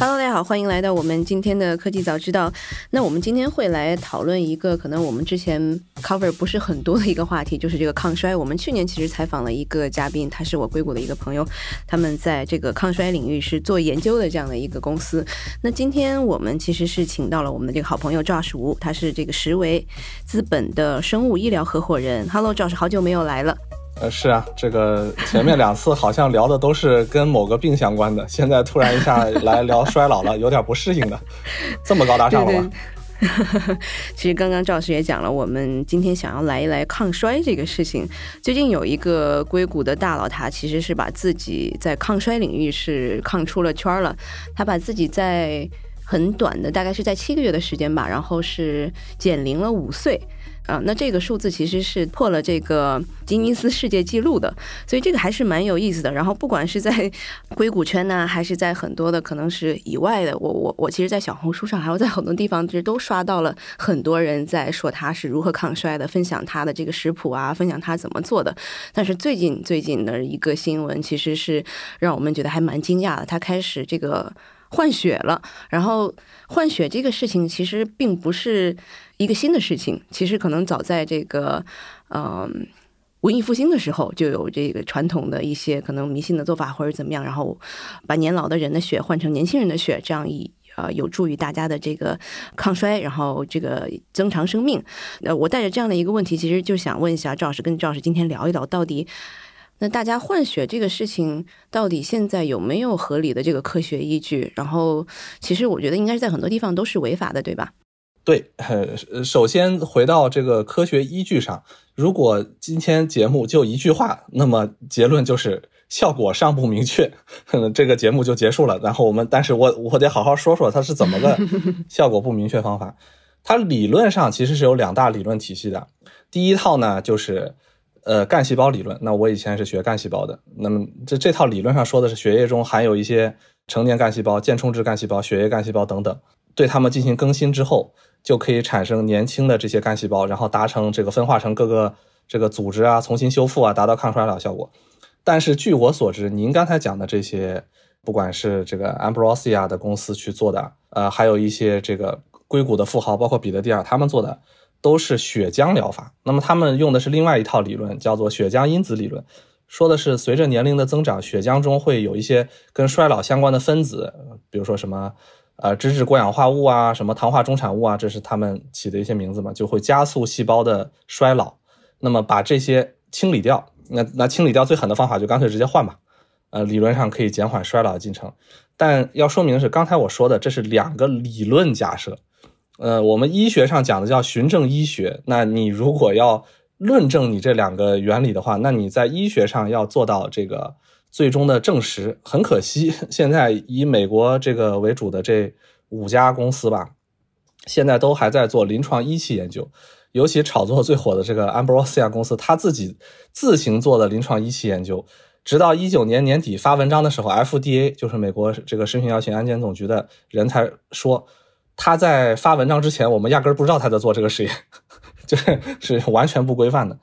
Hello，大家好，欢迎来到我们今天的科技早知道。那我们今天会来讨论一个可能我们之前 cover 不是很多的一个话题，就是这个抗衰。我们去年其实采访了一个嘉宾，他是我硅谷的一个朋友，他们在这个抗衰领域是做研究的这样的一个公司。那今天我们其实是请到了我们的这个好朋友赵叔，他是这个实维资本的生物医疗合伙人。Hello，赵叔，好久没有来了。呃，是啊，这个前面两次好像聊的都是跟某个病相关的，现在突然一下来聊衰老了，有点不适应的。这么高大上了吗？其实刚刚赵师也讲了，我们今天想要来一来抗衰这个事情。最近有一个硅谷的大佬，他其实是把自己在抗衰领域是抗出了圈了。他把自己在很短的，大概是在七个月的时间吧，然后是减龄了五岁。啊，那这个数字其实是破了这个吉尼斯世界纪录的，所以这个还是蛮有意思的。然后不管是在硅谷圈呢，还是在很多的可能是以外的，我我我其实，在小红书上，还有在很多地方，其实都刷到了很多人在说他是如何抗衰的，分享他的这个食谱啊，分享他怎么做的。但是最近最近的一个新闻，其实是让我们觉得还蛮惊讶的，他开始这个换血了。然后换血这个事情，其实并不是。一个新的事情，其实可能早在这个，嗯，文艺复兴的时候就有这个传统的一些可能迷信的做法或者怎么样，然后把年老的人的血换成年轻人的血，这样以呃有助于大家的这个抗衰，然后这个增长生命。呃，我带着这样的一个问题，其实就想问一下赵老师，跟赵老师今天聊一聊，到底那大家换血这个事情，到底现在有没有合理的这个科学依据？然后，其实我觉得应该是在很多地方都是违法的，对吧？对，首先回到这个科学依据上，如果今天节目就一句话，那么结论就是效果尚不明确，这个节目就结束了。然后我们，但是我我得好好说说它是怎么个 效果不明确方法。它理论上其实是有两大理论体系的，第一套呢就是呃干细胞理论。那我以前是学干细胞的，那么这这套理论上说的是血液中含有一些成年干细胞、间充质干细胞、血液干细胞等等，对它们进行更新之后。就可以产生年轻的这些干细胞，然后达成这个分化成各个这个组织啊，重新修复啊，达到抗衰老效果。但是据我所知，您刚才讲的这些，不管是这个 Ambrosia 的公司去做的，呃，还有一些这个硅谷的富豪，包括彼得蒂尔他们做的，都是血浆疗法。那么他们用的是另外一套理论，叫做血浆因子理论，说的是随着年龄的增长，血浆中会有一些跟衰老相关的分子，比如说什么。呃，脂质过氧化物啊，什么糖化终产物啊，这是他们起的一些名字嘛，就会加速细胞的衰老。那么把这些清理掉，那那清理掉最狠的方法就干脆直接换吧。呃，理论上可以减缓衰老进程，但要说明的是，刚才我说的这是两个理论假设。呃，我们医学上讲的叫循证医学。那你如果要论证你这两个原理的话，那你在医学上要做到这个。最终的证实很可惜，现在以美国这个为主的这五家公司吧，现在都还在做临床一期研究，尤其炒作最火的这个 Ambrosia 公司，他自己自行做的临床一期研究，直到一九年年底发文章的时候，FDA 就是美国这个食品药品安全总局的人才说，他在发文章之前，我们压根儿不知道他在做这个实验，就是是完全不规范的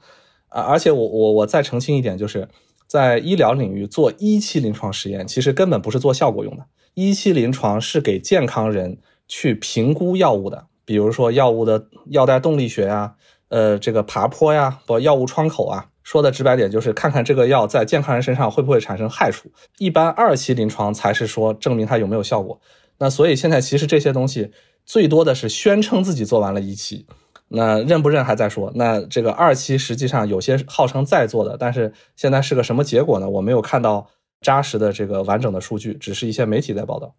啊！而且我我我再澄清一点，就是。在医疗领域做一期临床实验，其实根本不是做效果用的。一期临床是给健康人去评估药物的，比如说药物的药代动力学呀，呃，这个爬坡呀，或药物窗口啊。说的直白点，就是看看这个药在健康人身上会不会产生害处。一般二期临床才是说证明它有没有效果。那所以现在其实这些东西最多的是宣称自己做完了一期。那认不认还在说。那这个二期实际上有些号称在做的，但是现在是个什么结果呢？我没有看到扎实的这个完整的数据，只是一些媒体在报道。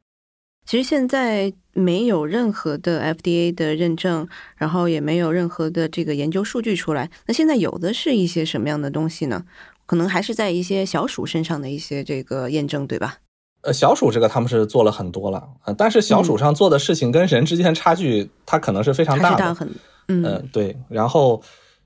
其实现在没有任何的 FDA 的认证，然后也没有任何的这个研究数据出来。那现在有的是一些什么样的东西呢？可能还是在一些小鼠身上的一些这个验证，对吧？呃，小鼠这个他们是做了很多了，但是小鼠上做的事情跟人之间差距，它可能是非常大的。嗯，对，然后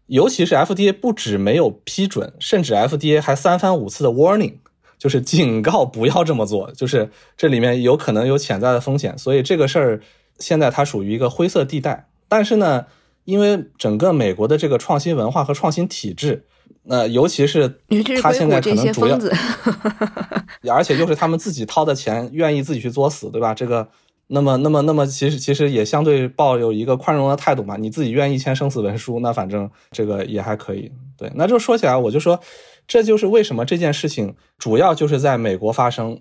尤其是 FDA 不止没有批准，甚至 FDA 还三番五次的 warning，就是警告不要这么做，就是这里面有可能有潜在的风险，所以这个事儿现在它属于一个灰色地带。但是呢，因为整个美国的这个创新文化和创新体制，那尤其是他现在可能主要，而且又是他们自己掏的钱，愿意自己去作死，对吧？这个。那么，那么，那么，其实，其实也相对抱有一个宽容的态度嘛。你自己愿意签生死文书，那反正这个也还可以。对，那就说起来，我就说，这就是为什么这件事情主要就是在美国发生，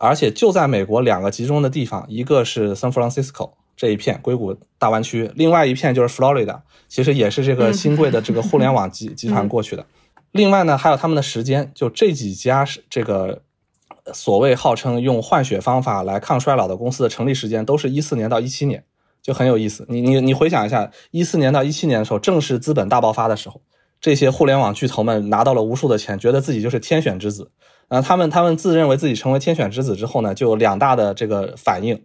而且就在美国两个集中的地方，一个是 San Francisco 这一片硅谷大湾区，另外一片就是 Florida，其实也是这个新贵的这个互联网集 集团过去的。另外呢，还有他们的时间，就这几家是这个。所谓号称用换血方法来抗衰老的公司的成立时间，都是一四年到一七年，就很有意思。你你你回想一下，一四年到一七年的时候，正是资本大爆发的时候，这些互联网巨头们拿到了无数的钱，觉得自己就是天选之子。啊，他们他们自认为自己成为天选之子之后呢，就两大的这个反应，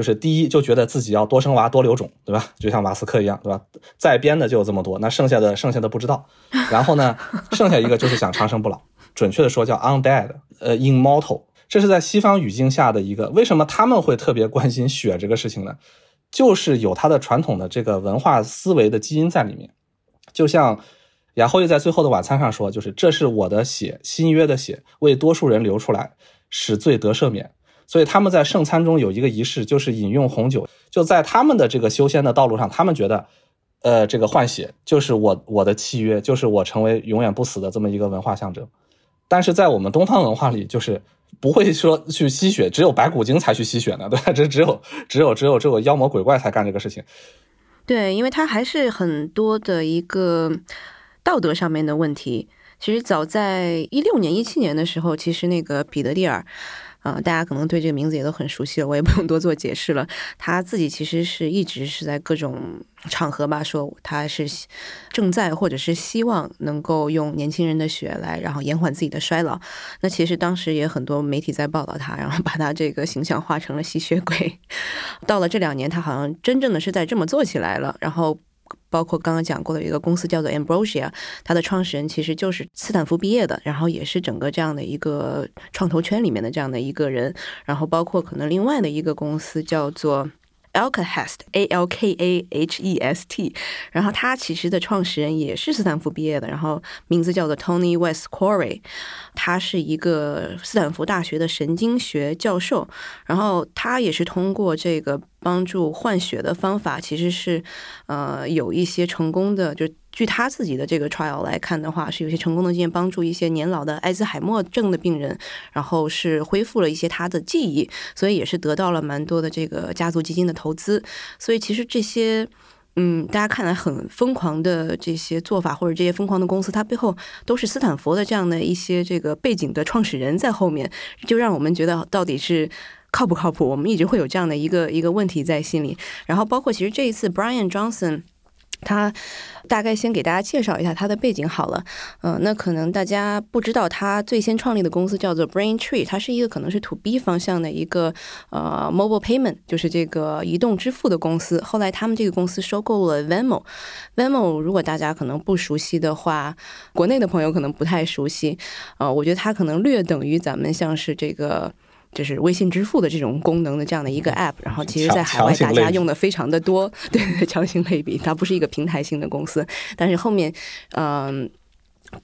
就是第一，就觉得自己要多生娃多留种，对吧？就像马斯克一样，对吧？在编的就有这么多，那剩下的剩下的不知道。然后呢，剩下一个就是想长生不老。准确的说叫 undead，呃，immortal，这是在西方语境下的一个。为什么他们会特别关心血这个事情呢？就是有他的传统的这个文化思维的基因在里面。就像雅后裔在最后的晚餐上说，就是这是我的血，新约的血，为多数人流出来，使罪得赦免。所以他们在圣餐中有一个仪式，就是饮用红酒。就在他们的这个修仙的道路上，他们觉得，呃，这个换血就是我我的契约，就是我成为永远不死的这么一个文化象征。但是在我们东方文化里，就是不会说去吸血，只有白骨精才去吸血呢，对吧？这只有只有只有这个妖魔鬼怪才干这个事情。对，因为它还是很多的一个道德上面的问题。其实早在一六年、一七年的时候，其实那个彼得蒂尔。啊，大家可能对这个名字也都很熟悉了，我也不用多做解释了。他自己其实是一直是在各种场合吧，说他是正在或者是希望能够用年轻人的血来，然后延缓自己的衰老。那其实当时也很多媒体在报道他，然后把他这个形象画成了吸血鬼。到了这两年，他好像真正的是在这么做起来了，然后。包括刚刚讲过的一个公司叫做 Ambrosia，它的创始人其实就是斯坦福毕业的，然后也是整个这样的一个创投圈里面的这样的一个人。然后包括可能另外的一个公司叫做 Alkahest，A L K A H E S T，然后他其实的创始人也是斯坦福毕业的，然后名字叫做 Tony West Corey，他是一个斯坦福大学的神经学教授，然后他也是通过这个。帮助换血的方法其实是，呃，有一些成功的。就据他自己的这个 trial 来看的话，是有些成功的经验，帮助一些年老的艾滋海默症的病人，然后是恢复了一些他的记忆，所以也是得到了蛮多的这个家族基金的投资。所以其实这些，嗯，大家看来很疯狂的这些做法，或者这些疯狂的公司，它背后都是斯坦福的这样的一些这个背景的创始人在后面，就让我们觉得到底是。靠不靠谱？我们一直会有这样的一个一个问题在心里。然后包括其实这一次，Brian Johnson，他大概先给大家介绍一下他的背景好了。嗯，那可能大家不知道，他最先创立的公司叫做 Brain Tree，它是一个可能是 To B 方向的一个呃 Mobile Payment，就是这个移动支付的公司。后来他们这个公司收购了 Venmo。Venmo 如果大家可能不熟悉的话，国内的朋友可能不太熟悉。呃，我觉得它可能略等于咱们像是这个。就是微信支付的这种功能的这样的一个 app，然后其实，在海外大家用的非常的多，对对，强行类比，它不是一个平台性的公司，但是后面，嗯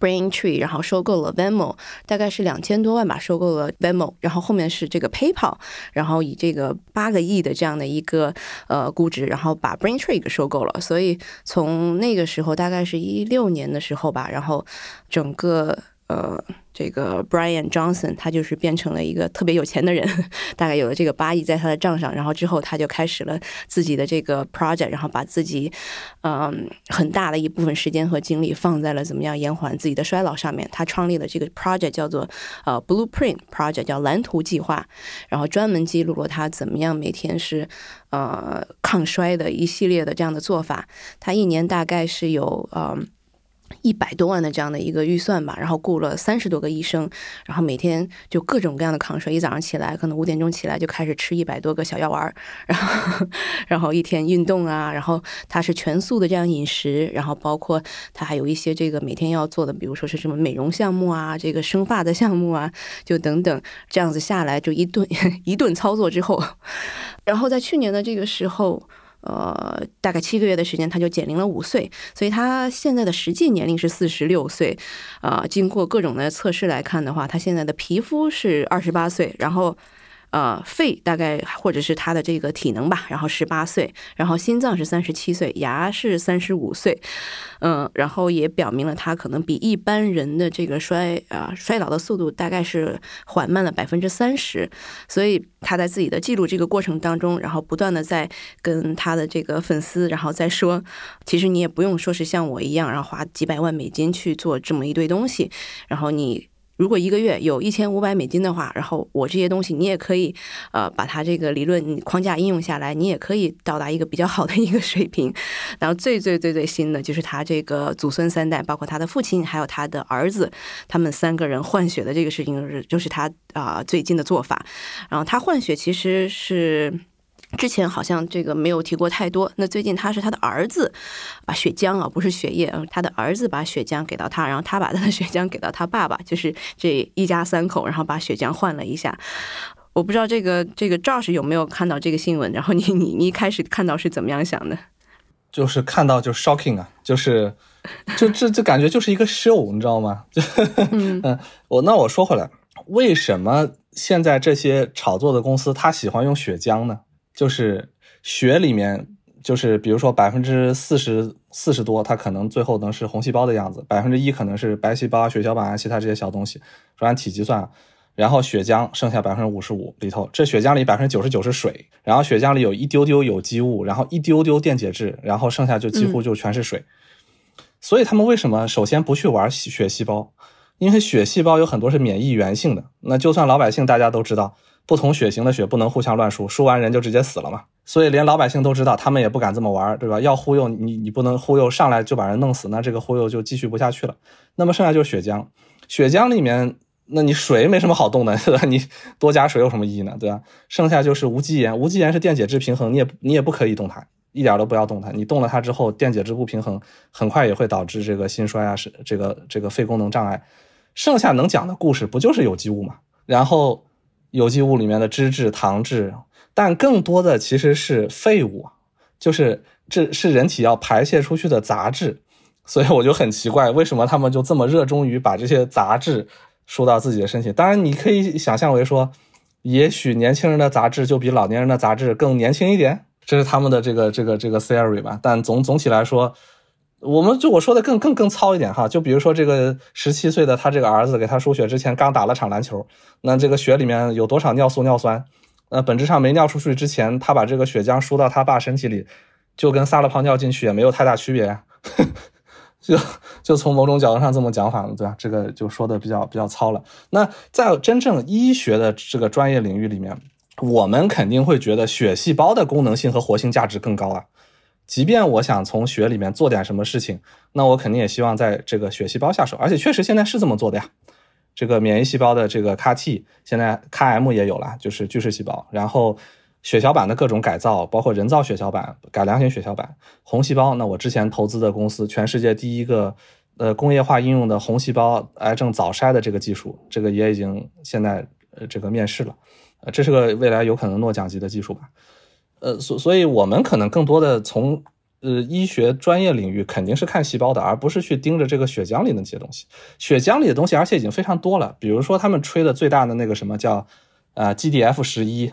，Brain Tree，然后收购了 Venmo，大概是两千多万吧，收购了 Venmo，然后后面是这个 PayPal，然后以这个八个亿的这样的一个呃估值，然后把 Brain Tree 给收购了，所以从那个时候，大概是一六年的时候吧，然后整个。呃，这个 Brian Johnson 他就是变成了一个特别有钱的人，大概有了这个八亿在他的账上，然后之后他就开始了自己的这个 project，然后把自己嗯很大的一部分时间和精力放在了怎么样延缓自己的衰老上面。他创立了这个 project 叫做呃 Blueprint Project，叫蓝图计划，然后专门记录了他怎么样每天是呃抗衰的一系列的这样的做法。他一年大概是有呃。一百多万的这样的一个预算吧，然后雇了三十多个医生，然后每天就各种各样的抗衰。一早上起来，可能五点钟起来就开始吃一百多个小药丸，然后然后一天运动啊，然后他是全素的这样饮食，然后包括他还有一些这个每天要做的，比如说是什么美容项目啊，这个生发的项目啊，就等等，这样子下来就一顿 一顿操作之后，然后在去年的这个时候。呃，大概七个月的时间，他就减龄了五岁，所以他现在的实际年龄是四十六岁。啊，经过各种的测试来看的话，他现在的皮肤是二十八岁，然后。呃，肺大概或者是他的这个体能吧，然后十八岁，然后心脏是三十七岁，牙是三十五岁，嗯，然后也表明了他可能比一般人的这个衰啊衰老的速度大概是缓慢了百分之三十，所以他在自己的记录这个过程当中，然后不断的在跟他的这个粉丝，然后再说，其实你也不用说是像我一样，然后花几百万美金去做这么一堆东西，然后你。如果一个月有一千五百美金的话，然后我这些东西你也可以，呃，把它这个理论框架应用下来，你也可以到达一个比较好的一个水平。然后最最最最新的就是他这个祖孙三代，包括他的父亲还有他的儿子，他们三个人换血的这个事情，就是就是他啊最近的做法。然后他换血其实是。之前好像这个没有提过太多。那最近他是他的儿子把血浆啊，不是血液，他的儿子把血浆给到他，然后他把他的血浆给到他爸爸，就是这一家三口，然后把血浆换了一下。我不知道这个这个 Josh 有没有看到这个新闻，然后你你你一开始看到是怎么样想的？就是看到就 shocking 啊，就是就这这感觉就是一个 show，你知道吗？就 嗯，我那我说回来，为什么现在这些炒作的公司他喜欢用血浆呢？就是血里面，就是比如说百分之四十四十多，它可能最后能是红细胞的样子，百分之一可能是白细胞、血小板啊，其他这些小东西，说按体积算，然后血浆剩下百分之五十五里头，这血浆里百分之九十九是水，然后血浆里有一丢丢有机物，然后一丢丢电解质，然后剩下就几乎就全是水。所以他们为什么首先不去玩血细胞？因为血细胞有很多是免疫原性的，那就算老百姓大家都知道。不同血型的血不能互相乱输，输完人就直接死了嘛。所以连老百姓都知道，他们也不敢这么玩，对吧？要忽悠你，你不能忽悠上来就把人弄死，那这个忽悠就继续不下去了。那么剩下就是血浆，血浆里面，那你水没什么好动的，对吧？你多加水有什么意义呢，对吧？剩下就是无机盐，无机盐是电解质平衡，你也你也不可以动它，一点都不要动它。你动了它之后，电解质不平衡，很快也会导致这个心衰啊，是这个这个肺功能障碍。剩下能讲的故事不就是有机物嘛？然后。有机物里面的脂质、糖质，但更多的其实是废物，就是这是人体要排泄出去的杂质，所以我就很奇怪，为什么他们就这么热衷于把这些杂质输到自己的身体？当然，你可以想象为说，也许年轻人的杂质就比老年人的杂质更年轻一点，这是他们的这个这个这个 theory 吧。但总总体来说。我们就我说的更更更糙一点哈，就比如说这个十七岁的他这个儿子给他输血之前刚打了场篮球，那这个血里面有多少尿素尿酸？呃，本质上没尿出去之前，他把这个血浆输到他爸身体里，就跟撒了泡尿进去也没有太大区别呀，就就从某种角度上这么讲法了，对吧？这个就说的比较比较糙了。那在真正医学的这个专业领域里面，我们肯定会觉得血细胞的功能性和活性价值更高啊。即便我想从血里面做点什么事情，那我肯定也希望在这个血细胞下手，而且确实现在是这么做的呀。这个免疫细胞的这个 CAR-T，现在 CAR-M 也有了，就是巨噬细胞。然后血小板的各种改造，包括人造血小板、改良型血小板、红细胞。那我之前投资的公司，全世界第一个呃工业化应用的红细胞癌症早筛的这个技术，这个也已经现在呃这个面世了，呃这是个未来有可能诺奖级的技术吧。呃，所所以，我们可能更多的从呃医学专业领域肯定是看细胞的，而不是去盯着这个血浆里的那些东西。血浆里的东西，而且已经非常多了。比如说，他们吹的最大的那个什么叫呃 GDF 十一，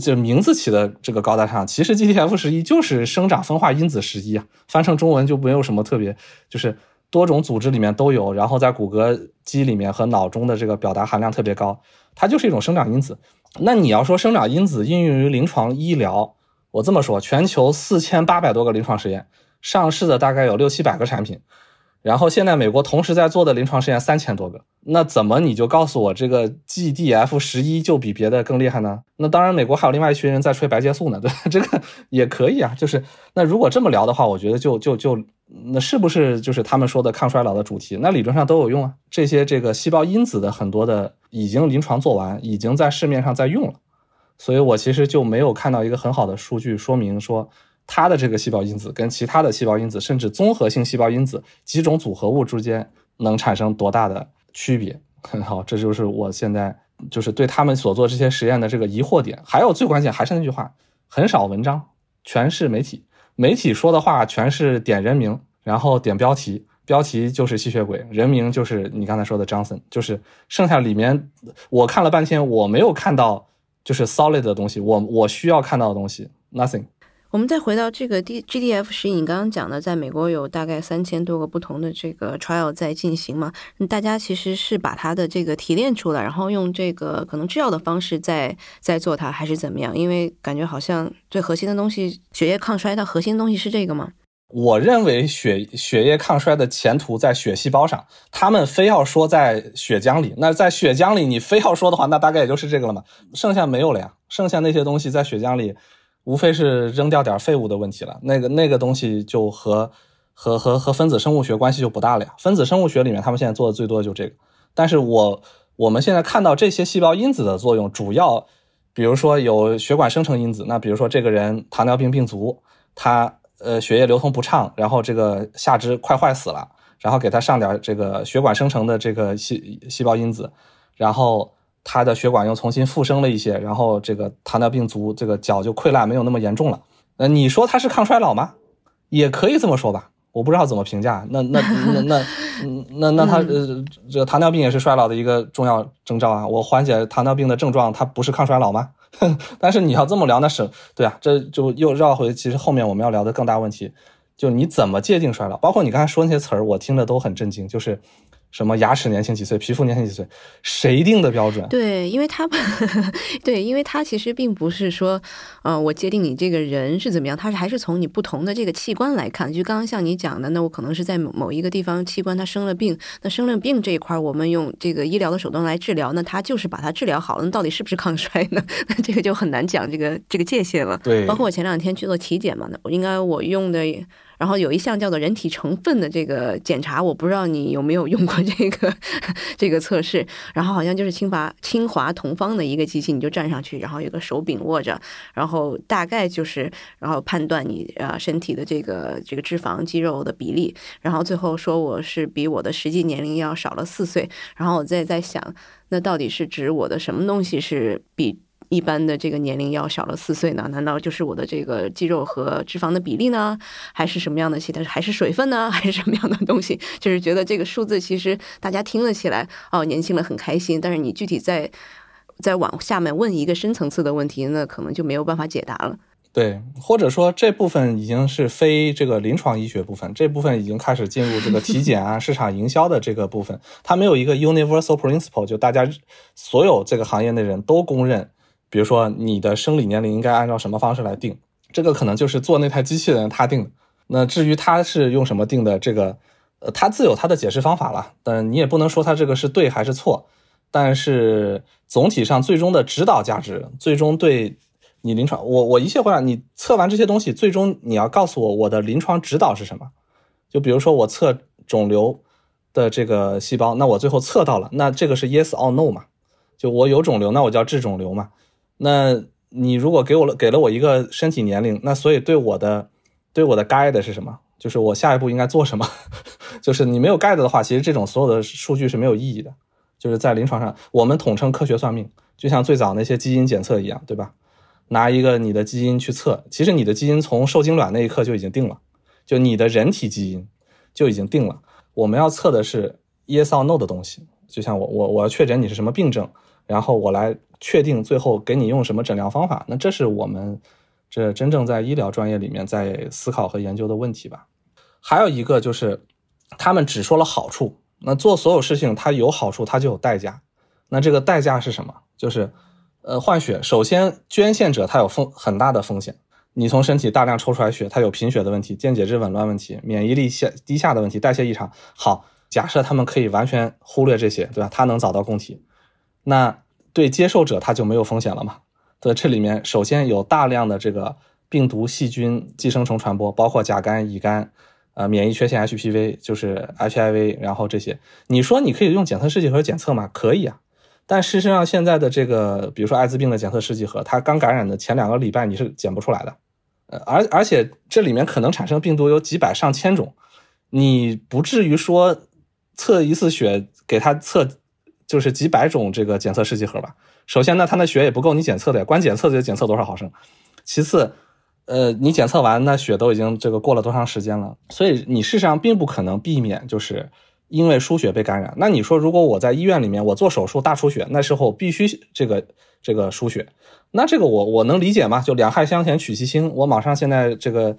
这名字起的这个高大上，其实 GDF 十一就是生长分化因子十一啊，翻成中文就没有什么特别，就是多种组织里面都有，然后在骨骼肌里面和脑中的这个表达含量特别高，它就是一种生长因子。那你要说生长因子应用于临床医疗，我这么说，全球四千八百多个临床实验，上市的大概有六七百个产品，然后现在美国同时在做的临床试验三千多个，那怎么你就告诉我这个 GDF 十一就比别的更厉害呢？那当然，美国还有另外一群人在吹白介素呢，对吧，这个也可以啊。就是那如果这么聊的话，我觉得就就就那是不是就是他们说的抗衰老的主题？那理论上都有用啊。这些这个细胞因子的很多的已经临床做完，已经在市面上在用了，所以我其实就没有看到一个很好的数据说明说。它的这个细胞因子跟其他的细胞因子，甚至综合性细胞因子几种组合物之间能产生多大的区别？很 好，这就是我现在就是对他们所做这些实验的这个疑惑点。还有最关键还是那句话，很少文章，全是媒体，媒体说的话全是点人名，然后点标题，标题就是吸血鬼，人名就是你刚才说的 Johnson，就是剩下里面我看了半天，我没有看到就是 solid 的东西，我我需要看到的东西 nothing。我们再回到这个 D G D F 十一，你刚刚讲的，在美国有大概三千多个不同的这个 trial 在进行嘛？大家其实是把它的这个提炼出来，然后用这个可能制药的方式在在做它，还是怎么样？因为感觉好像最核心的东西，血液抗衰，它核心东西是这个吗？我认为血血液抗衰的前途在血细胞上，他们非要说在血浆里，那在血浆里你非要说的话，那大概也就是这个了嘛？剩下没有了呀，剩下那些东西在血浆里。无非是扔掉点废物的问题了，那个那个东西就和和和和分子生物学关系就不大了呀。分子生物学里面，他们现在做的最多的就这个。但是我我们现在看到这些细胞因子的作用，主要比如说有血管生成因子，那比如说这个人糖尿病病足，他呃血液流通不畅，然后这个下肢快坏死了，然后给他上点这个血管生成的这个细细胞因子，然后。他的血管又重新复生了一些，然后这个糖尿病足，这个脚就溃烂，没有那么严重了。那你说他是抗衰老吗？也可以这么说吧，我不知道怎么评价。那那那那那那他呃，这糖尿病也是衰老的一个重要征兆啊。我缓解糖尿病的症状，它不是抗衰老吗？但是你要这么聊，那是对啊，这就又绕回其实后面我们要聊的更大问题，就你怎么界定衰老？包括你刚才说那些词儿，我听着都很震惊，就是。什么牙齿年轻几岁，皮肤年轻几岁，谁定的标准？对，因为他，对，因为他其实并不是说，呃，我界定你这个人是怎么样，他是还是从你不同的这个器官来看。就刚刚像你讲的，那我可能是在某某一个地方器官它生了病，那生了病这一块，我们用这个医疗的手段来治疗，那他就是把它治疗好了，那到底是不是抗衰呢？那这个就很难讲这个这个界限了。对，包括我前两天去做体检嘛，那我应该我用的。然后有一项叫做人体成分的这个检查，我不知道你有没有用过这个 这个测试。然后好像就是清华清华同方的一个机器，你就站上去，然后有个手柄握着，然后大概就是然后判断你呃身体的这个这个脂肪肌肉的比例。然后最后说我是比我的实际年龄要少了四岁。然后我再在想，那到底是指我的什么东西是比？一般的这个年龄要小了四岁呢？难道就是我的这个肌肉和脂肪的比例呢？还是什么样的其他？还是水分呢？还是什么样的东西？就是觉得这个数字其实大家听了起来哦，年轻了很开心。但是你具体在再往下面问一个深层次的问题，那可能就没有办法解答了。对，或者说这部分已经是非这个临床医学部分，这部分已经开始进入这个体检啊、市场营销的这个部分。它没有一个 universal principle，就大家所有这个行业的人都公认。比如说，你的生理年龄应该按照什么方式来定？这个可能就是做那台机器人他定的。那至于他是用什么定的，这个呃，他自有他的解释方法了。但你也不能说他这个是对还是错。但是总体上，最终的指导价值，最终对你临床，我我一切回答，你测完这些东西，最终你要告诉我我的临床指导是什么？就比如说我测肿瘤的这个细胞，那我最后测到了，那这个是 yes or no 嘛？就我有肿瘤，那我就要治肿瘤嘛？那你如果给我了给了我一个身体年龄，那所以对我的对我的 guide 是什么？就是我下一步应该做什么？就是你没有 guide 的话，其实这种所有的数据是没有意义的。就是在临床上，我们统称科学算命，就像最早那些基因检测一样，对吧？拿一个你的基因去测，其实你的基因从受精卵那一刻就已经定了，就你的人体基因就已经定了。我们要测的是 yes or no 的东西，就像我我我要确诊你是什么病症。然后我来确定最后给你用什么诊疗方法，那这是我们这真正在医疗专业里面在思考和研究的问题吧。还有一个就是，他们只说了好处，那做所有事情它有好处，它就有代价。那这个代价是什么？就是，呃，换血。首先，捐献者他有风很大的风险。你从身体大量抽出来血，它有贫血的问题、电解质紊乱问题、免疫力下低下的问题、代谢异常。好，假设他们可以完全忽略这些，对吧？他能找到供体，那对接受者他就没有风险了嘛？对，这里面首先有大量的这个病毒、细菌、寄生虫传播，包括甲肝、乙肝。呃，免疫缺陷 HPV 就是 HIV，然后这些，你说你可以用检测试剂盒检测吗？可以啊，但事实上现在的这个，比如说艾滋病的检测试剂盒，它刚感染的前两个礼拜你是检不出来的，呃，而而且这里面可能产生病毒有几百上千种，你不至于说测一次血给他测就是几百种这个检测试剂盒吧？首先呢，他那血也不够你检测的，光检测就检测多少毫升，其次。呃，你检测完，那血都已经这个过了多长时间了？所以你事实上并不可能避免，就是因为输血被感染。那你说，如果我在医院里面我做手术大出血，那时候必须这个这个输血，那这个我我能理解吗？就两害相权取其轻，我马上现在这个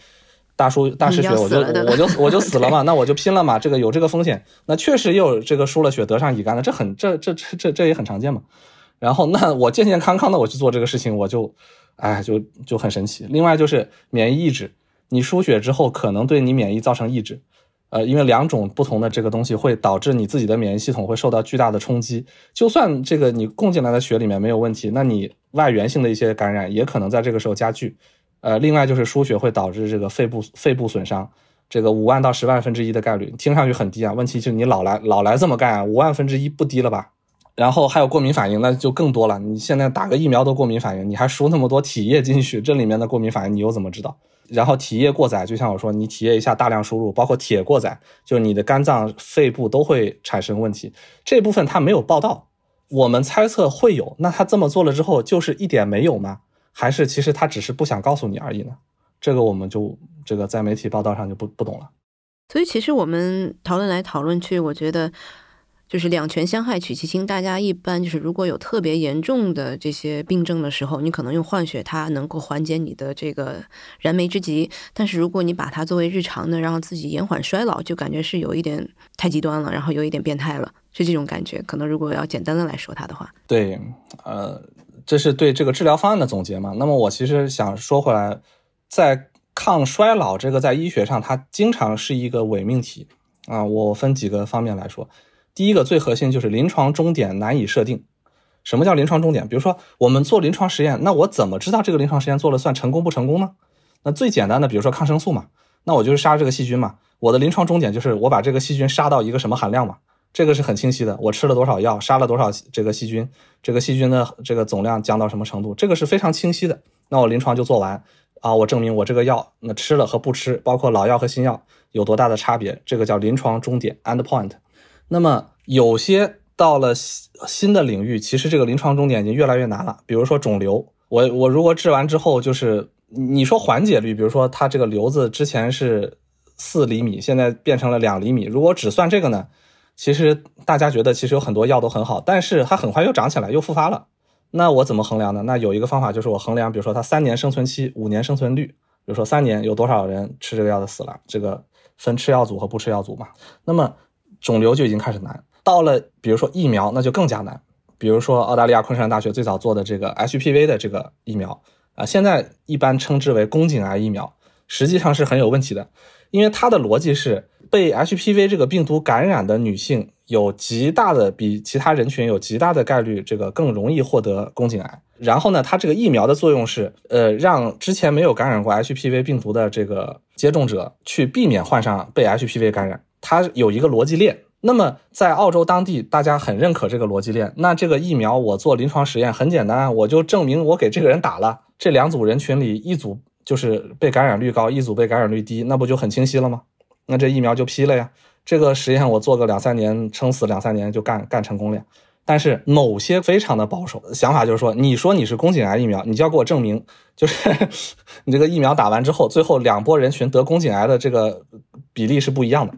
大输大失血，我就我就我就死了嘛，那我就拼了嘛，这个有这个风险，那确实也有这个输了血得上乙肝的，这很这这这这这也很常见嘛。然后那我健健康康的我去做这个事情，我就。哎，就就很神奇。另外就是免疫抑制，你输血之后可能对你免疫造成抑制，呃，因为两种不同的这个东西会导致你自己的免疫系统会受到巨大的冲击。就算这个你供进来的血里面没有问题，那你外源性的一些感染也可能在这个时候加剧。呃，另外就是输血会导致这个肺部肺部损伤，这个五万到十万分之一的概率，听上去很低啊。问题就是你老来老来这么干，啊五万分之一不低了吧？然后还有过敏反应，那就更多了。你现在打个疫苗都过敏反应，你还输那么多体液进去，这里面的过敏反应你又怎么知道？然后体液过载，就像我说，你体液一下大量输入，包括铁过载，就是你的肝脏、肺部都会产生问题。这部分他没有报道，我们猜测会有。那他这么做了之后，就是一点没有吗？还是其实他只是不想告诉你而已呢？这个我们就这个在媒体报道上就不不懂了。所以其实我们讨论来讨论去，我觉得。就是两全相害取其轻，大家一般就是如果有特别严重的这些病症的时候，你可能用换血，它能够缓解你的这个燃眉之急。但是如果你把它作为日常的，让自己延缓衰老，就感觉是有一点太极端了，然后有一点变态了，是这种感觉。可能如果要简单的来说它的话，对，呃，这是对这个治疗方案的总结嘛？那么我其实想说回来，在抗衰老这个在医学上，它经常是一个伪命题啊。我分几个方面来说。第一个最核心就是临床终点难以设定。什么叫临床终点？比如说我们做临床实验，那我怎么知道这个临床实验做了算成功不成功呢？那最简单的，比如说抗生素嘛，那我就是杀这个细菌嘛。我的临床终点就是我把这个细菌杀到一个什么含量嘛，这个是很清晰的。我吃了多少药，杀了多少这个细菌，这个细菌的这个总量降到什么程度，这个是非常清晰的。那我临床就做完啊，我证明我这个药那吃了和不吃，包括老药和新药有多大的差别，这个叫临床终点 （end point）。那么有些到了新的领域，其实这个临床终点已经越来越难了。比如说肿瘤，我我如果治完之后，就是你说缓解率，比如说它这个瘤子之前是四厘米，现在变成了两厘米，如果只算这个呢，其实大家觉得其实有很多药都很好，但是它很快又长起来又复发了。那我怎么衡量呢？那有一个方法就是我衡量，比如说它三年生存期、五年生存率，比如说三年有多少人吃这个药的死了，这个分吃药组和不吃药组嘛。那么肿瘤就已经开始难，到了比如说疫苗，那就更加难。比如说澳大利亚昆士兰大学最早做的这个 HPV 的这个疫苗啊，现在一般称之为宫颈癌疫苗，实际上是很有问题的，因为它的逻辑是被 HPV 这个病毒感染的女性有极大的比其他人群有极大的概率这个更容易获得宫颈癌。然后呢，它这个疫苗的作用是呃让之前没有感染过 HPV 病毒的这个接种者去避免患上被 HPV 感染。它有一个逻辑链，那么在澳洲当地，大家很认可这个逻辑链。那这个疫苗我做临床实验很简单，我就证明我给这个人打了，这两组人群里一组就是被感染率高，一组被感染率低，那不就很清晰了吗？那这疫苗就批了呀。这个实验我做个两三年，撑死两三年就干干成功了。但是某些非常的保守想法就是说，你说你是宫颈癌疫苗，你就要给我证明，就是 你这个疫苗打完之后，最后两波人群得宫颈癌的这个比例是不一样的。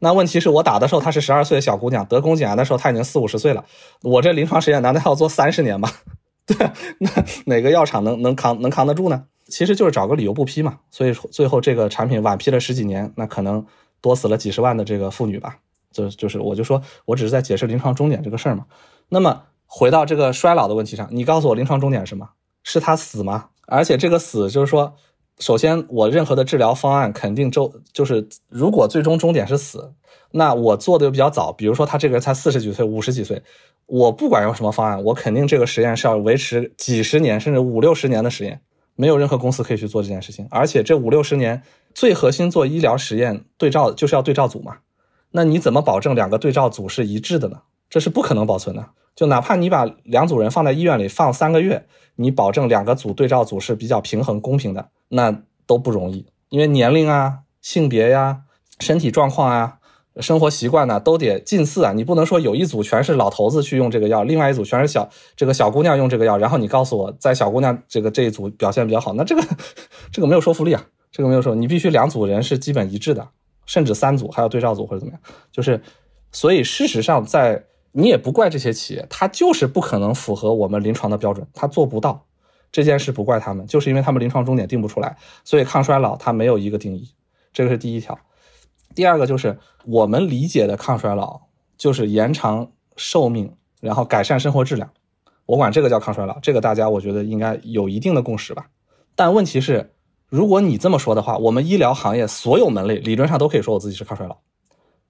那问题是我打的时候她是十二岁的小姑娘，得宫颈癌的时候她已经四五十岁了。我这临床实验难道还要做三十年吗？对，那哪个药厂能能扛能扛得住呢？其实就是找个理由不批嘛。所以最后这个产品晚批了十几年，那可能多死了几十万的这个妇女吧。就就是我就说我只是在解释临床终点这个事儿嘛。那么回到这个衰老的问题上，你告诉我临床终点是什么？是他死吗？而且这个死就是说首先，我任何的治疗方案肯定就就是，如果最终终点是死，那我做的又比较早，比如说他这个人才四十几岁、五十几岁，我不管用什么方案，我肯定这个实验是要维持几十年甚至五六十年的实验，没有任何公司可以去做这件事情。而且这五六十年最核心做医疗实验对照就是要对照组嘛，那你怎么保证两个对照组是一致的呢？这是不可能保存的。就哪怕你把两组人放在医院里放三个月，你保证两个组对照组是比较平衡公平的，那都不容易。因为年龄啊、性别呀、身体状况啊、生活习惯呢，都得近似啊。你不能说有一组全是老头子去用这个药，另外一组全是小这个小姑娘用这个药，然后你告诉我在小姑娘这个这一组表现比较好，那这个这个没有说服力啊，这个没有说，你必须两组人是基本一致的，甚至三组还有对照组或者怎么样，就是所以事实上在。你也不怪这些企业，它就是不可能符合我们临床的标准，它做不到这件事，不怪他们，就是因为他们临床终点定不出来，所以抗衰老它没有一个定义，这个是第一条。第二个就是我们理解的抗衰老，就是延长寿命，然后改善生活质量，我管这个叫抗衰老，这个大家我觉得应该有一定的共识吧。但问题是，如果你这么说的话，我们医疗行业所有门类理论上都可以说我自己是抗衰老。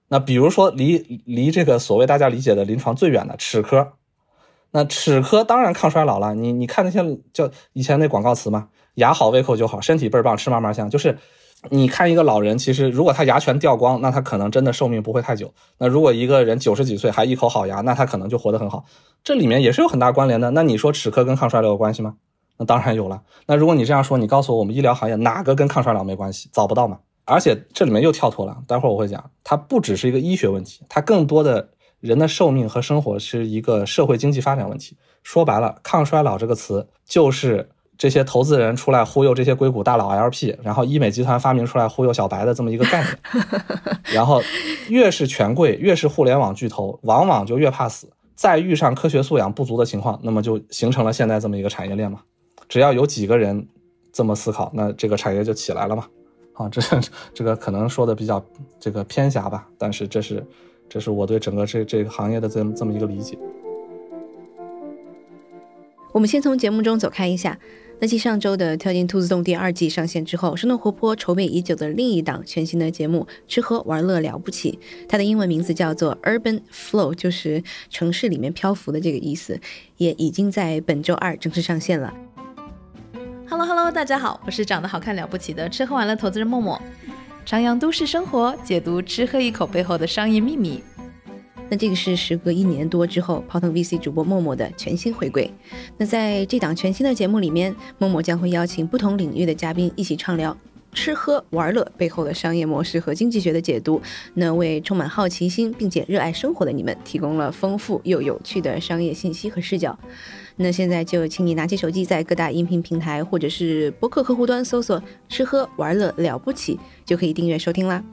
那比如说，离离这个所谓大家理解的临床最远的齿科，那齿科当然抗衰老了。你你看那些叫以前那广告词嘛，牙好胃口就好，身体倍儿棒，吃嘛嘛香。就是你看一个老人，其实如果他牙全掉光，那他可能真的寿命不会太久。那如果一个人九十几岁还一口好牙，那他可能就活得很好。这里面也是有很大关联的。那你说齿科跟抗衰老有关系吗？那当然有了。那如果你这样说，你告诉我，我们医疗行业哪个跟抗衰老没关系？找不到嘛？而且这里面又跳脱了，待会儿我会讲，它不只是一个医学问题，它更多的人的寿命和生活是一个社会经济发展问题。说白了，抗衰老这个词就是这些投资人出来忽悠这些硅谷大佬 LP，然后医美集团发明出来忽悠小白的这么一个概念。然后越是权贵，越是互联网巨头，往往就越怕死。再遇上科学素养不足的情况，那么就形成了现在这么一个产业链嘛。只要有几个人这么思考，那这个产业就起来了嘛。啊，这这个可能说的比较这个偏狭吧，但是这是这是我对整个这这个行业的这么这么一个理解。我们先从节目中走开一下。那继上周的《跳进兔子洞》第二季上线之后，生动活泼、筹备已久的另一档全新的节目《吃喝玩乐了不起》，它的英文名字叫做 Urban Flow，就是城市里面漂浮的这个意思，也已经在本周二正式上线了。Hello Hello，大家好，我是长得好看了不起的吃喝玩乐投资人默默，徜徉都市生活，解读吃喝一口背后的商业秘密。那这个是时隔一年多之后，泡腾 VC 主播默默的全新回归。那在这档全新的节目里面，默默将会邀请不同领域的嘉宾一起畅聊吃喝玩乐背后的商业模式和经济学的解读，那为充满好奇心并且热爱生活的你们提供了丰富又有趣的商业信息和视角。那现在就请你拿起手机，在各大音频平台或者是播客客户端搜索“吃喝玩乐了不起”，就可以订阅收听啦。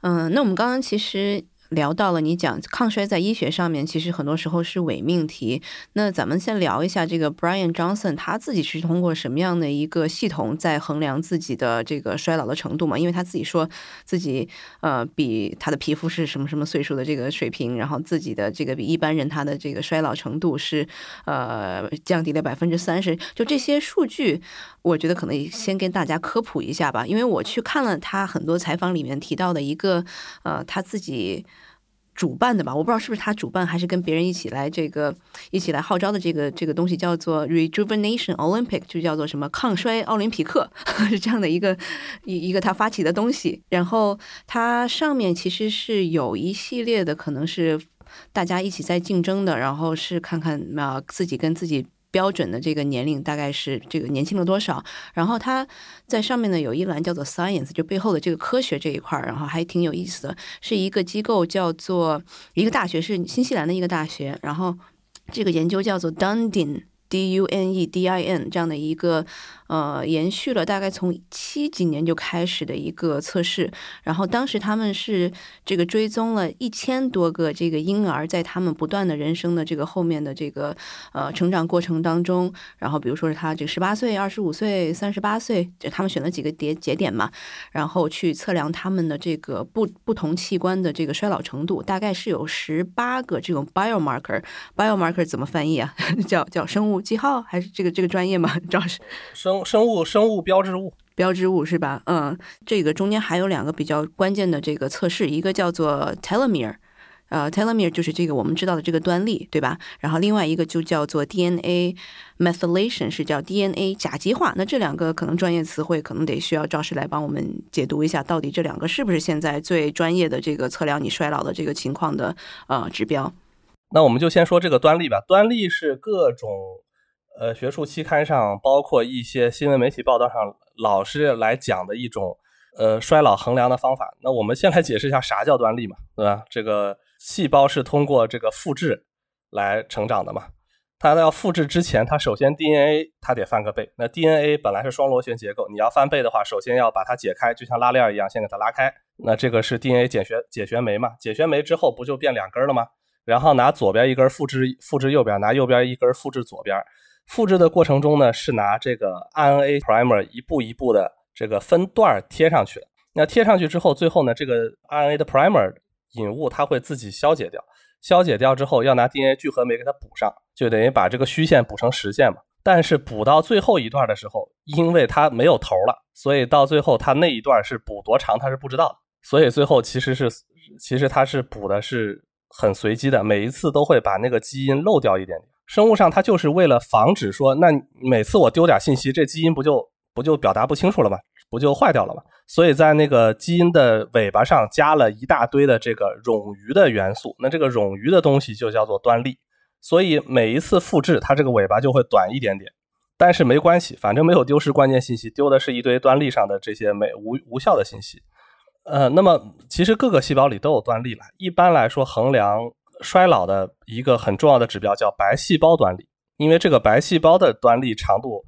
嗯，那我们刚刚其实。聊到了你讲抗衰在医学上面，其实很多时候是伪命题。那咱们先聊一下这个 Brian Johnson 他自己是通过什么样的一个系统在衡量自己的这个衰老的程度嘛？因为他自己说自己呃比他的皮肤是什么什么岁数的这个水平，然后自己的这个比一般人他的这个衰老程度是呃降低了百分之三十。就这些数据，我觉得可能先跟大家科普一下吧。因为我去看了他很多采访里面提到的一个呃他自己。主办的吧，我不知道是不是他主办，还是跟别人一起来这个一起来号召的这个这个东西叫做 Rejuvenation Olympic，就叫做什么抗衰奥林匹克，是这样的一个一一个他发起的东西。然后它上面其实是有一系列的，可能是大家一起在竞争的，然后是看看啊自己跟自己。标准的这个年龄大概是这个年轻了多少？然后它在上面呢有一栏叫做 Science，就背后的这个科学这一块儿，然后还挺有意思的，是一个机构叫做一个大学是新西兰的一个大学，然后这个研究叫做 Dundin D U N E D I N 这样的一个。呃，延续了大概从七几年就开始的一个测试，然后当时他们是这个追踪了一千多个这个婴儿，在他们不断的人生的这个后面的这个呃成长过程当中，然后比如说是他这十八岁、二十五岁、三十八岁，就他们选了几个节节点嘛，然后去测量他们的这个不不同器官的这个衰老程度，大概是有十八个这种 biomarker，biomarker 怎么翻译啊？叫叫生物记号还是这个这个专业吗？主要是生。生生物生物标志物。标志物是吧？嗯，这个中间还有两个比较关键的这个测试，一个叫做 telomere，呃，telomere 就是这个我们知道的这个端粒，对吧？然后另外一个就叫做 DNA methylation，是叫 DNA 甲基化。那这两个可能专业词汇可能得需要赵师来帮我们解读一下，到底这两个是不是现在最专业的这个测量你衰老的这个情况的呃指标？那我们就先说这个端粒吧。端粒是各种呃学术期刊上，包括一些新闻媒体报道上。老师来讲的一种呃衰老衡量的方法。那我们先来解释一下啥叫端粒嘛，对吧？这个细胞是通过这个复制来成长的嘛。它要复制之前，它首先 DNA 它得翻个倍。那 DNA 本来是双螺旋结构，你要翻倍的话，首先要把它解开，就像拉链一样，先给它拉开。那这个是 DNA 解旋解旋酶嘛？解旋酶之后不就变两根了吗？然后拿左边一根复制复制右边，拿右边一根复制左边。复制的过程中呢，是拿这个 RNA primer 一步一步的这个分段贴上去。那贴上去之后，最后呢，这个 RNA 的 primer 引物它会自己消解掉。消解掉之后，要拿 DNA 聚合酶给它补上，就等于把这个虚线补成实线嘛。但是补到最后一段的时候，因为它没有头了，所以到最后它那一段是补多长，它是不知道的。所以最后其实是，其实它是补的是很随机的，每一次都会把那个基因漏掉一点点。生物上，它就是为了防止说，那每次我丢点信息，这基因不就不就表达不清楚了吗？不就坏掉了吗？所以在那个基因的尾巴上加了一大堆的这个冗余的元素，那这个冗余的东西就叫做端粒。所以每一次复制，它这个尾巴就会短一点点。但是没关系，反正没有丢失关键信息，丢的是一堆端粒上的这些没无无效的信息。呃，那么其实各个细胞里都有端粒了。一般来说，衡量。衰老的一个很重要的指标叫白细胞端粒，因为这个白细胞的端粒长度，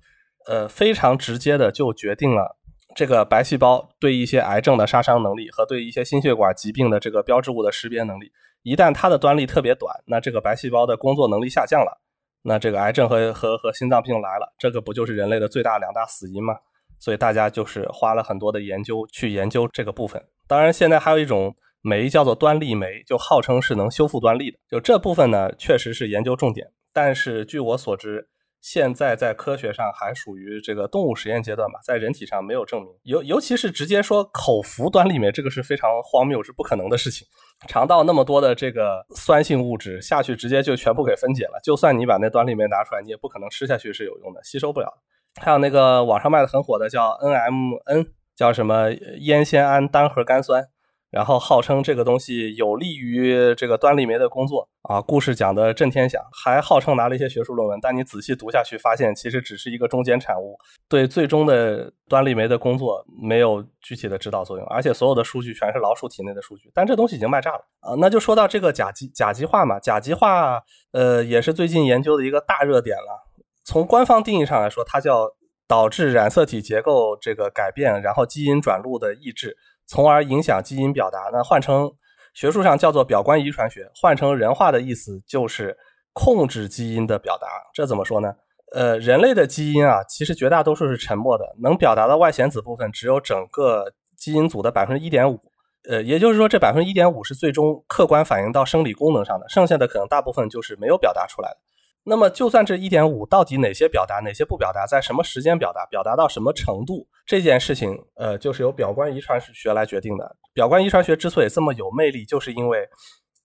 呃，非常直接的就决定了这个白细胞对一些癌症的杀伤能力和对一些心血管疾病的这个标志物的识别能力。一旦它的端粒特别短，那这个白细胞的工作能力下降了，那这个癌症和和和心脏病来了，这个不就是人类的最大两大死因吗？所以大家就是花了很多的研究去研究这个部分。当然，现在还有一种。酶叫做端粒酶，就号称是能修复端粒的。就这部分呢，确实是研究重点。但是据我所知，现在在科学上还属于这个动物实验阶段吧，在人体上没有证明。尤尤其是直接说口服端粒酶，这个是非常荒谬，是不可能的事情。肠道那么多的这个酸性物质下去，直接就全部给分解了。就算你把那端粒酶拿出来，你也不可能吃下去是有用的，吸收不了。还有那个网上卖的很火的叫 NMN，叫什么烟酰胺单核苷酸。然后号称这个东西有利于这个端粒酶的工作啊，故事讲的震天响，还号称拿了一些学术论文，但你仔细读下去，发现其实只是一个中间产物，对最终的端粒酶的工作没有具体的指导作用，而且所有的数据全是老鼠体内的数据，但这东西已经卖炸了啊。那就说到这个甲基甲基化嘛，甲基化呃也是最近研究的一个大热点了。从官方定义上来说，它叫导致染色体结构这个改变，然后基因转录的抑制。从而影响基因表达，那换成学术上叫做表观遗传学，换成人话的意思就是控制基因的表达。这怎么说呢？呃，人类的基因啊，其实绝大多数是沉默的，能表达的外显子部分只有整个基因组的百分之一点五。呃，也就是说，这百分之一点五是最终客观反映到生理功能上的，剩下的可能大部分就是没有表达出来的。那么，就算这一点五到底哪些表达，哪些不表达，在什么时间表达，表达到什么程度，这件事情，呃，就是由表观遗传学来决定的。表观遗传学之所以这么有魅力，就是因为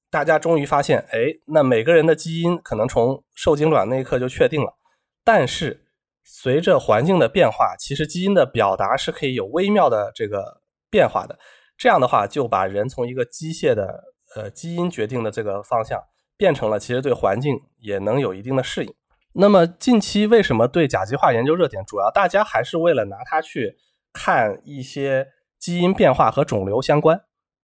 大家终于发现，哎，那每个人的基因可能从受精卵那一刻就确定了，但是随着环境的变化，其实基因的表达是可以有微妙的这个变化的。这样的话，就把人从一个机械的呃基因决定的这个方向。变成了其实对环境也能有一定的适应。那么近期为什么对甲基化研究热点？主要大家还是为了拿它去看一些基因变化和肿瘤相关。